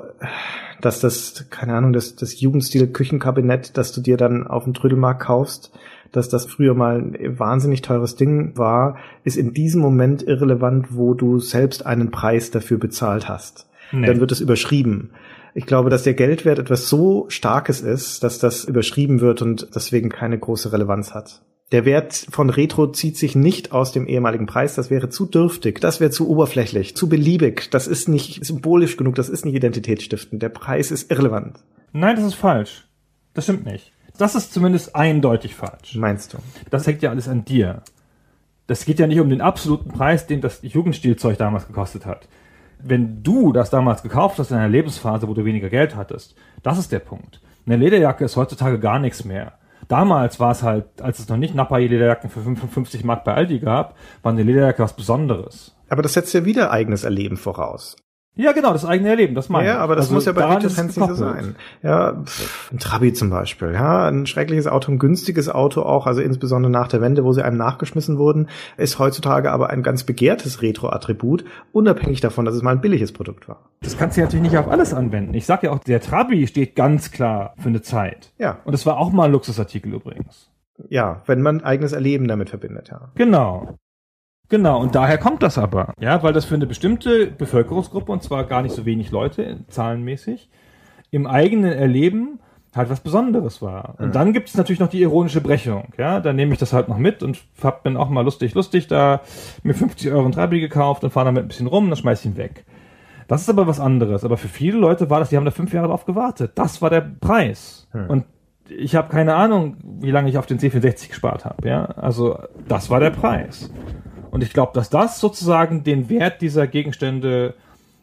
dass das, keine Ahnung, das, das Jugendstil Küchenkabinett, das du dir dann auf dem Trödelmarkt kaufst, dass das früher mal ein wahnsinnig teures Ding war, ist in diesem Moment irrelevant, wo du selbst einen Preis dafür bezahlt hast. Nee. Dann wird es überschrieben. Ich glaube, dass der Geldwert etwas so Starkes ist, dass das überschrieben wird und deswegen keine große Relevanz hat. Der Wert von Retro zieht sich nicht aus dem ehemaligen Preis. Das wäre zu dürftig. Das wäre zu oberflächlich, zu beliebig. Das ist nicht symbolisch genug. Das ist nicht identitätsstiftend. Der Preis ist irrelevant. Nein, das ist falsch. Das stimmt nicht. Das ist zumindest eindeutig falsch. Meinst du? Das hängt ja alles an dir. Das geht ja nicht um den absoluten Preis, den das Jugendstilzeug damals gekostet hat wenn du das damals gekauft hast in einer Lebensphase, wo du weniger Geld hattest, das ist der Punkt. Eine Lederjacke ist heutzutage gar nichts mehr. Damals war es halt, als es noch nicht Nappa-Lederjacken für 55 Mark bei Aldi gab, war eine Lederjacke was Besonderes. Aber das setzt ja wieder eigenes Erleben voraus. Ja, genau, das eigene Erleben, das meine ich. Ja, aber das also muss ja bei Retro-Fans nicht so sein. Ja, pff, ein Trabi zum Beispiel, ja, ein schreckliches Auto, ein günstiges Auto auch, also insbesondere nach der Wende, wo sie einem nachgeschmissen wurden, ist heutzutage aber ein ganz begehrtes Retro-Attribut, unabhängig davon, dass es mal ein billiges Produkt war. Das kannst du natürlich nicht auf alles anwenden. Ich sag ja auch, der Trabi steht ganz klar für eine Zeit. Ja. Und es war auch mal ein Luxusartikel übrigens. Ja, wenn man eigenes Erleben damit verbindet, ja. Genau. Genau, und daher kommt das aber. Ja, weil das für eine bestimmte Bevölkerungsgruppe, und zwar gar nicht so wenig Leute, zahlenmäßig, im eigenen Erleben halt was Besonderes war. Und dann gibt es natürlich noch die ironische Brechung. Ja, dann nehme ich das halt noch mit und hab bin auch mal lustig, lustig da mir 50 Euro ein Trabi gekauft und fahre damit ein bisschen rum und dann schmeiß ich ihn weg. Das ist aber was anderes. Aber für viele Leute war das, die haben da fünf Jahre drauf gewartet. Das war der Preis. Mhm. Und ich habe keine Ahnung, wie lange ich auf den C64 gespart habe. Ja, also das war der Preis. Und ich glaube, dass das sozusagen den Wert dieser Gegenstände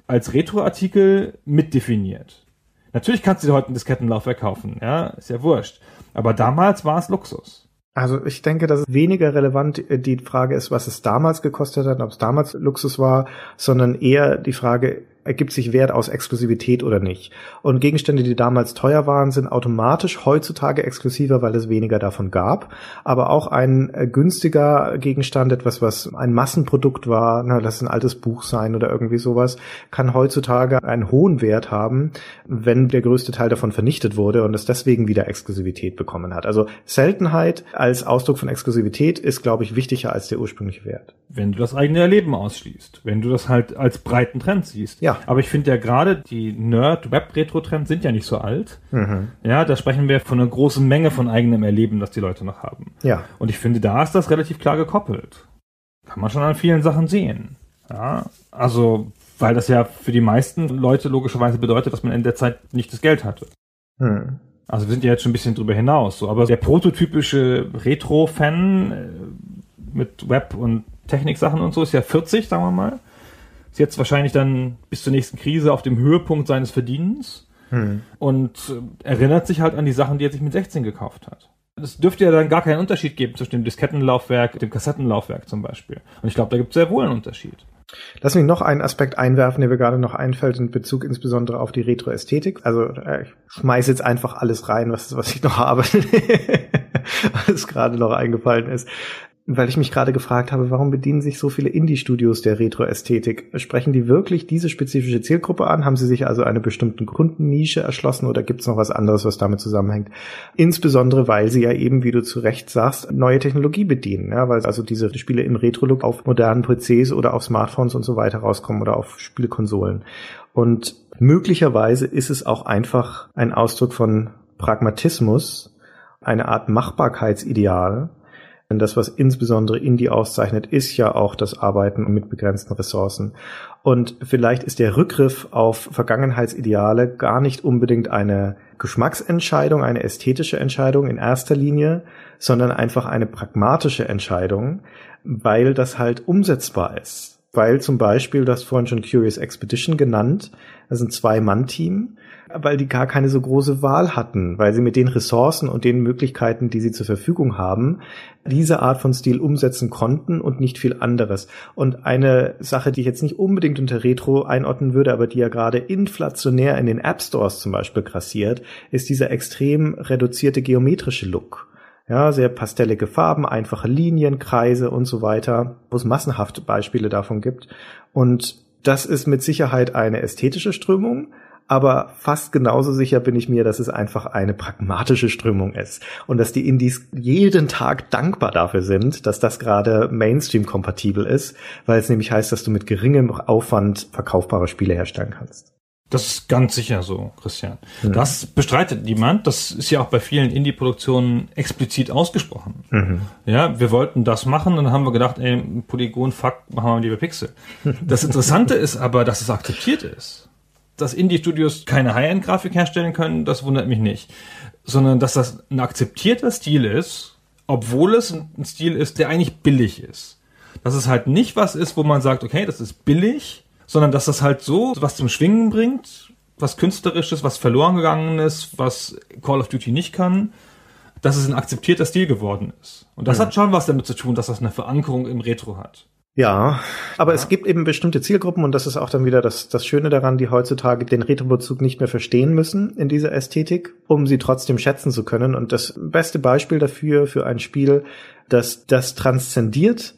als Retroartikel mitdefiniert. Natürlich kannst du dir heute ein Diskettenlaufwerk kaufen, ja, ist ja wurscht. Aber damals war es Luxus. Also ich denke, dass weniger relevant äh, die Frage ist, was es damals gekostet hat, ob es damals Luxus war, sondern eher die Frage, ergibt sich Wert aus Exklusivität oder nicht. Und Gegenstände, die damals teuer waren, sind automatisch heutzutage exklusiver, weil es weniger davon gab. Aber auch ein äh, günstiger Gegenstand, etwas, was ein Massenprodukt war, na, lass ein altes Buch sein oder irgendwie sowas, kann heutzutage einen hohen Wert haben, wenn der größte Teil davon vernichtet wurde und es deswegen wieder Exklusivität bekommen hat. Also Seltenheit als Ausdruck von Exklusivität ist, glaube ich, wichtiger als der ursprüngliche Wert. Wenn du das eigene Erleben ausschließt, wenn du das halt als breiten Trend siehst. Ja. Aber ich finde ja gerade die Nerd-Web-Retro-Trends sind ja nicht so alt. Mhm. Ja, da sprechen wir von einer großen Menge von eigenem Erleben, das die Leute noch haben. Ja. Und ich finde, da ist das relativ klar gekoppelt. Kann man schon an vielen Sachen sehen. Ja, also, weil das ja für die meisten Leute logischerweise bedeutet, dass man in der Zeit nicht das Geld hatte. Mhm. Also wir sind ja jetzt schon ein bisschen drüber hinaus, so, aber der prototypische Retro-Fan äh, mit Web und Techniksachen und so ist ja 40, sagen wir mal ist jetzt wahrscheinlich dann bis zur nächsten Krise auf dem Höhepunkt seines Verdienens hm. und äh, erinnert sich halt an die Sachen, die er sich mit 16 gekauft hat. Es dürfte ja dann gar keinen Unterschied geben zwischen dem Diskettenlaufwerk und dem Kassettenlaufwerk zum Beispiel. Und ich glaube, da gibt es sehr wohl einen Unterschied. Lass mich noch einen Aspekt einwerfen, der mir gerade noch einfällt, in Bezug insbesondere auf die Retroästhetik. Also äh, ich schmeiße jetzt einfach alles rein, was, was ich noch habe, was gerade noch eingefallen ist weil ich mich gerade gefragt habe, warum bedienen sich so viele Indie-Studios der Retro-Ästhetik? Sprechen die wirklich diese spezifische Zielgruppe an? Haben sie sich also eine bestimmte Kundennische erschlossen oder gibt es noch was anderes, was damit zusammenhängt? Insbesondere, weil sie ja eben, wie du zu Recht sagst, neue Technologie bedienen, ja, weil also diese Spiele im Retro-Look auf modernen PCs oder auf Smartphones und so weiter rauskommen oder auf Spielekonsolen. Und möglicherweise ist es auch einfach ein Ausdruck von Pragmatismus, eine Art Machbarkeitsideal, Denn das, was insbesondere Indie auszeichnet, ist ja auch das Arbeiten mit begrenzten Ressourcen. Und vielleicht ist der Rückgriff auf Vergangenheitsideale gar nicht unbedingt eine Geschmacksentscheidung, eine ästhetische Entscheidung in erster Linie, sondern einfach eine pragmatische Entscheidung, weil das halt umsetzbar ist. Weil zum Beispiel, du hast vorhin schon Curious Expedition genannt, das ist ein Zwei-Mann-Team, weil die gar keine so große Wahl hatten, weil sie mit den Ressourcen und den Möglichkeiten, die sie zur Verfügung haben, diese Art von Stil umsetzen konnten und nicht viel anderes. Und eine Sache, die ich jetzt nicht unbedingt unter Retro einordnen würde, aber die ja gerade inflationär in den App Stores zum Beispiel grassiert, ist dieser extrem reduzierte geometrische Look. Ja, sehr pastellige Farben, einfache Linien, Kreise und so weiter, wo es massenhaft Beispiele davon gibt. Und das ist mit Sicherheit eine ästhetische Strömung, aber fast genauso sicher bin ich mir, dass es einfach eine pragmatische Strömung ist und dass die Indies jeden Tag dankbar dafür sind, dass das gerade Mainstream-kompatibel ist, weil es nämlich heißt, dass du mit geringem Aufwand verkaufbare Spiele herstellen kannst. Das ist ganz sicher so, Christian. Mhm. Das bestreitet niemand. Das ist ja auch bei vielen Indie-Produktionen explizit ausgesprochen. Mhm. Ja, wir wollten das machen und dann haben wir gedacht, ey, Polygon, fuck, machen wir lieber Pixel. Das Interessante ist aber, dass es akzeptiert ist dass Indie-Studios keine High-End-Grafik herstellen können, das wundert mich nicht. Sondern dass das ein akzeptierter Stil ist, obwohl es ein Stil ist, der eigentlich billig ist. Dass es halt nicht was ist, wo man sagt, okay, das ist billig, sondern dass das halt so was zum Schwingen bringt, was künstlerisches, was verloren gegangen ist, was Call of Duty nicht kann, dass es ein akzeptierter Stil geworden ist. Und das mhm. hat schon was damit zu tun, dass das eine Verankerung im Retro hat. Ja, aber ja. es gibt eben bestimmte Zielgruppen und das ist auch dann wieder das, das Schöne daran, die heutzutage den Retro-Bezug nicht mehr verstehen müssen in dieser Ästhetik, um sie trotzdem schätzen zu können. Und das beste Beispiel dafür, für ein Spiel, das das transzendiert,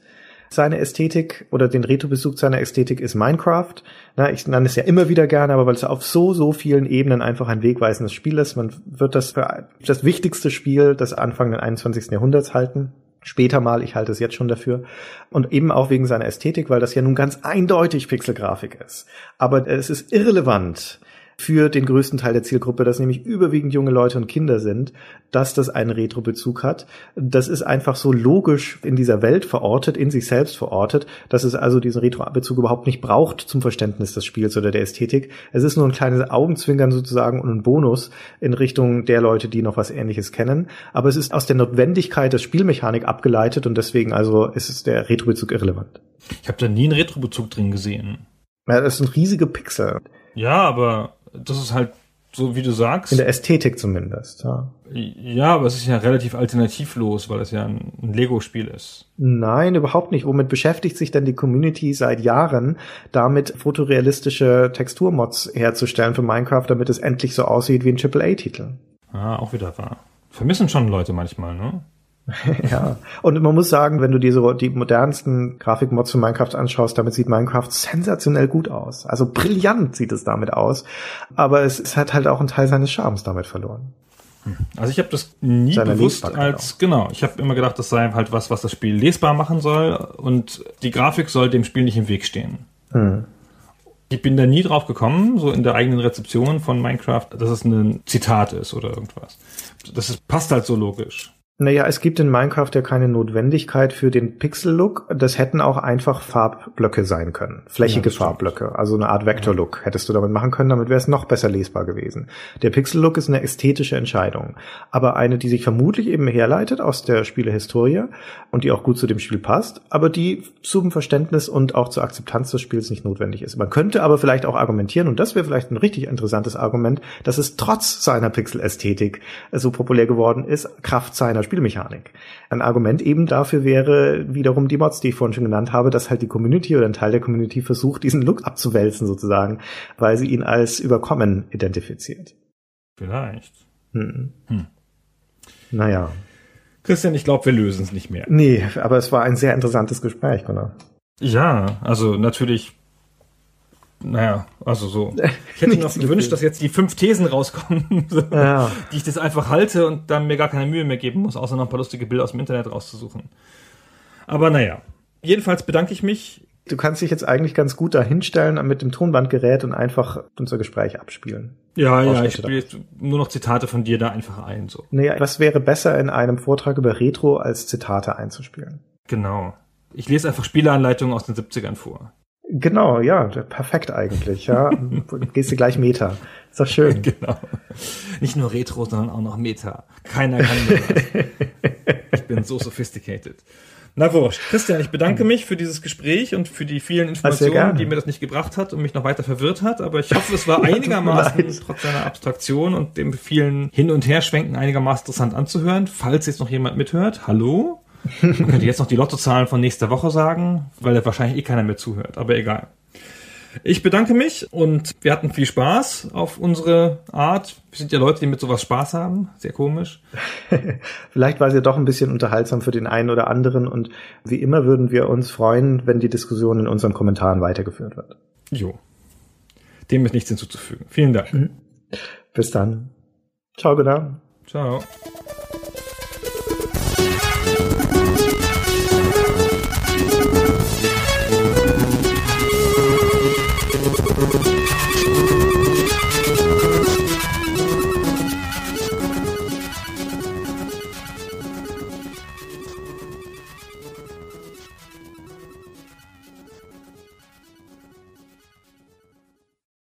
seine Ästhetik oder den Retro-Bezug seiner Ästhetik ist Minecraft. Na, ich nenne es ja immer wieder gerne, aber weil es auf so, so vielen Ebenen einfach ein wegweisendes Spiel ist. Man wird das für das wichtigste Spiel des Anfang des 21. Jahrhunderts halten später mal, ich halte es jetzt schon dafür. Und eben auch wegen seiner Ästhetik, weil das ja nun ganz eindeutig Pixelgrafik ist. Aber es ist irrelevant, für den größten Teil der Zielgruppe, das nämlich überwiegend junge Leute und Kinder sind, dass das einen Retro-Bezug hat. Das ist einfach so logisch in dieser Welt verortet, in sich selbst verortet, dass es also diesen Retro-Bezug überhaupt nicht braucht zum Verständnis des Spiels oder der Ästhetik. Es ist nur ein kleines Augenzwinkern sozusagen und ein Bonus in Richtung der Leute, die noch was ähnliches kennen. Aber es ist aus der Notwendigkeit der Spielmechanik abgeleitet und deswegen also ist es der Retro-Bezug irrelevant. Ich habe da nie einen Retro-Bezug drin gesehen. Ja, das sind riesige Pixel. Ja, aber das ist halt so, wie du sagst. In der Ästhetik zumindest, ja. Ja, aber es ist ja relativ alternativlos, weil es ja ein, ein Lego-Spiel ist. Nein, überhaupt nicht. Womit beschäftigt sich denn die Community seit Jahren, damit fotorealistische Texturmods herzustellen für Minecraft, damit es endlich so aussieht wie ein AAA-Titel? Ah, auch wieder wahr. Vermissen schon Leute manchmal, ne? ja, und man muss sagen, wenn du dir so die modernsten Grafikmods für Minecraft anschaust, damit sieht Minecraft sensationell gut aus. Also brillant sieht es damit aus. Aber es, es hat halt auch einen Teil seines Charmes damit verloren. Hm. Also ich habe das nie Seine bewusst als, auch. genau, ich habe immer gedacht, das sei halt was, was das Spiel lesbar machen soll und die Grafik soll dem Spiel nicht im Weg stehen. Hm. Ich bin da nie drauf gekommen, so in der eigenen Rezeption von Minecraft, dass es ein Zitat ist oder irgendwas. Das ist, passt halt so logisch. Naja, es gibt in Minecraft ja keine Notwendigkeit für den Pixel-Look. Das hätten auch einfach Farbblöcke sein können. Flächige ja, Farbblöcke. Also eine Art Vektor-Look hättest du damit machen können. Damit wäre es noch besser lesbar gewesen. Der Pixel-Look ist eine ästhetische Entscheidung. Aber eine, die sich vermutlich eben herleitet aus der Spielehistorie und die auch gut zu dem Spiel passt, aber die zum Verständnis und auch zur Akzeptanz des Spiels nicht notwendig ist. Man könnte aber vielleicht auch argumentieren, und das wäre vielleicht ein richtig interessantes Argument, dass es trotz seiner Pixel-Ästhetik so populär geworden ist, Kraft seiner Spielmechanik. Ein Argument eben dafür wäre wiederum die Mods, die ich vorhin schon genannt habe, dass halt die Community oder ein Teil der Community versucht, diesen Look abzuwälzen sozusagen, weil sie ihn als überkommen identifiziert. Vielleicht. Hm. Hm. Naja. Christian, ich glaube, wir lösen es nicht mehr. Nee, aber es war ein sehr interessantes Gespräch, Gunnar. Ja, also natürlich naja, also so. Ich hätte mir noch gewünscht, dass jetzt die fünf Thesen rauskommen, so, ja. die ich das einfach halte und dann mir gar keine Mühe mehr geben muss, außer noch ein paar lustige Bilder aus dem Internet rauszusuchen. Aber naja. Jedenfalls bedanke ich mich Du kannst dich jetzt eigentlich ganz gut da hinstellen mit dem Tonbandgerät und einfach unser Gespräch abspielen. Ja, ja, ich spiele nur noch Zitate von dir da einfach ein. So. Nee, was wäre besser in einem Vortrag über Retro als Zitate einzuspielen? Genau. Ich lese einfach Spieleanleitungen aus den 70ern vor. Genau, ja, perfekt eigentlich, ja. Gehst du gleich Meta. Ist doch schön. genau. Nicht nur Retro, sondern auch noch Meta. Keiner kann mir das. Ich bin so sophisticated. Na wurscht. Christian, ich bedanke mich für dieses Gespräch und für die vielen Informationen, die mir das nicht gebracht hat und mich noch weiter verwirrt hat. Aber ich hoffe, es war einigermaßen, trotz seiner Abstraktion und dem vielen Hin- und Herschwenken einigermaßen interessant anzuhören. Falls jetzt noch jemand mithört, hallo? Man könnte jetzt noch die Lottozahlen von nächster Woche sagen, weil da wahrscheinlich eh keiner mehr zuhört. Aber egal. Ich bedanke mich und wir hatten viel Spaß auf unsere Art. Wir sind ja Leute, die mit sowas Spaß haben. Sehr komisch. Vielleicht war es ja doch ein bisschen unterhaltsam für den einen oder anderen und wie immer würden wir uns freuen, wenn die Diskussion in unseren Kommentaren weitergeführt wird. Jo. Dem ist nichts hinzuzufügen. Vielen Dank. Bis dann. Ciao, genau. Ciao.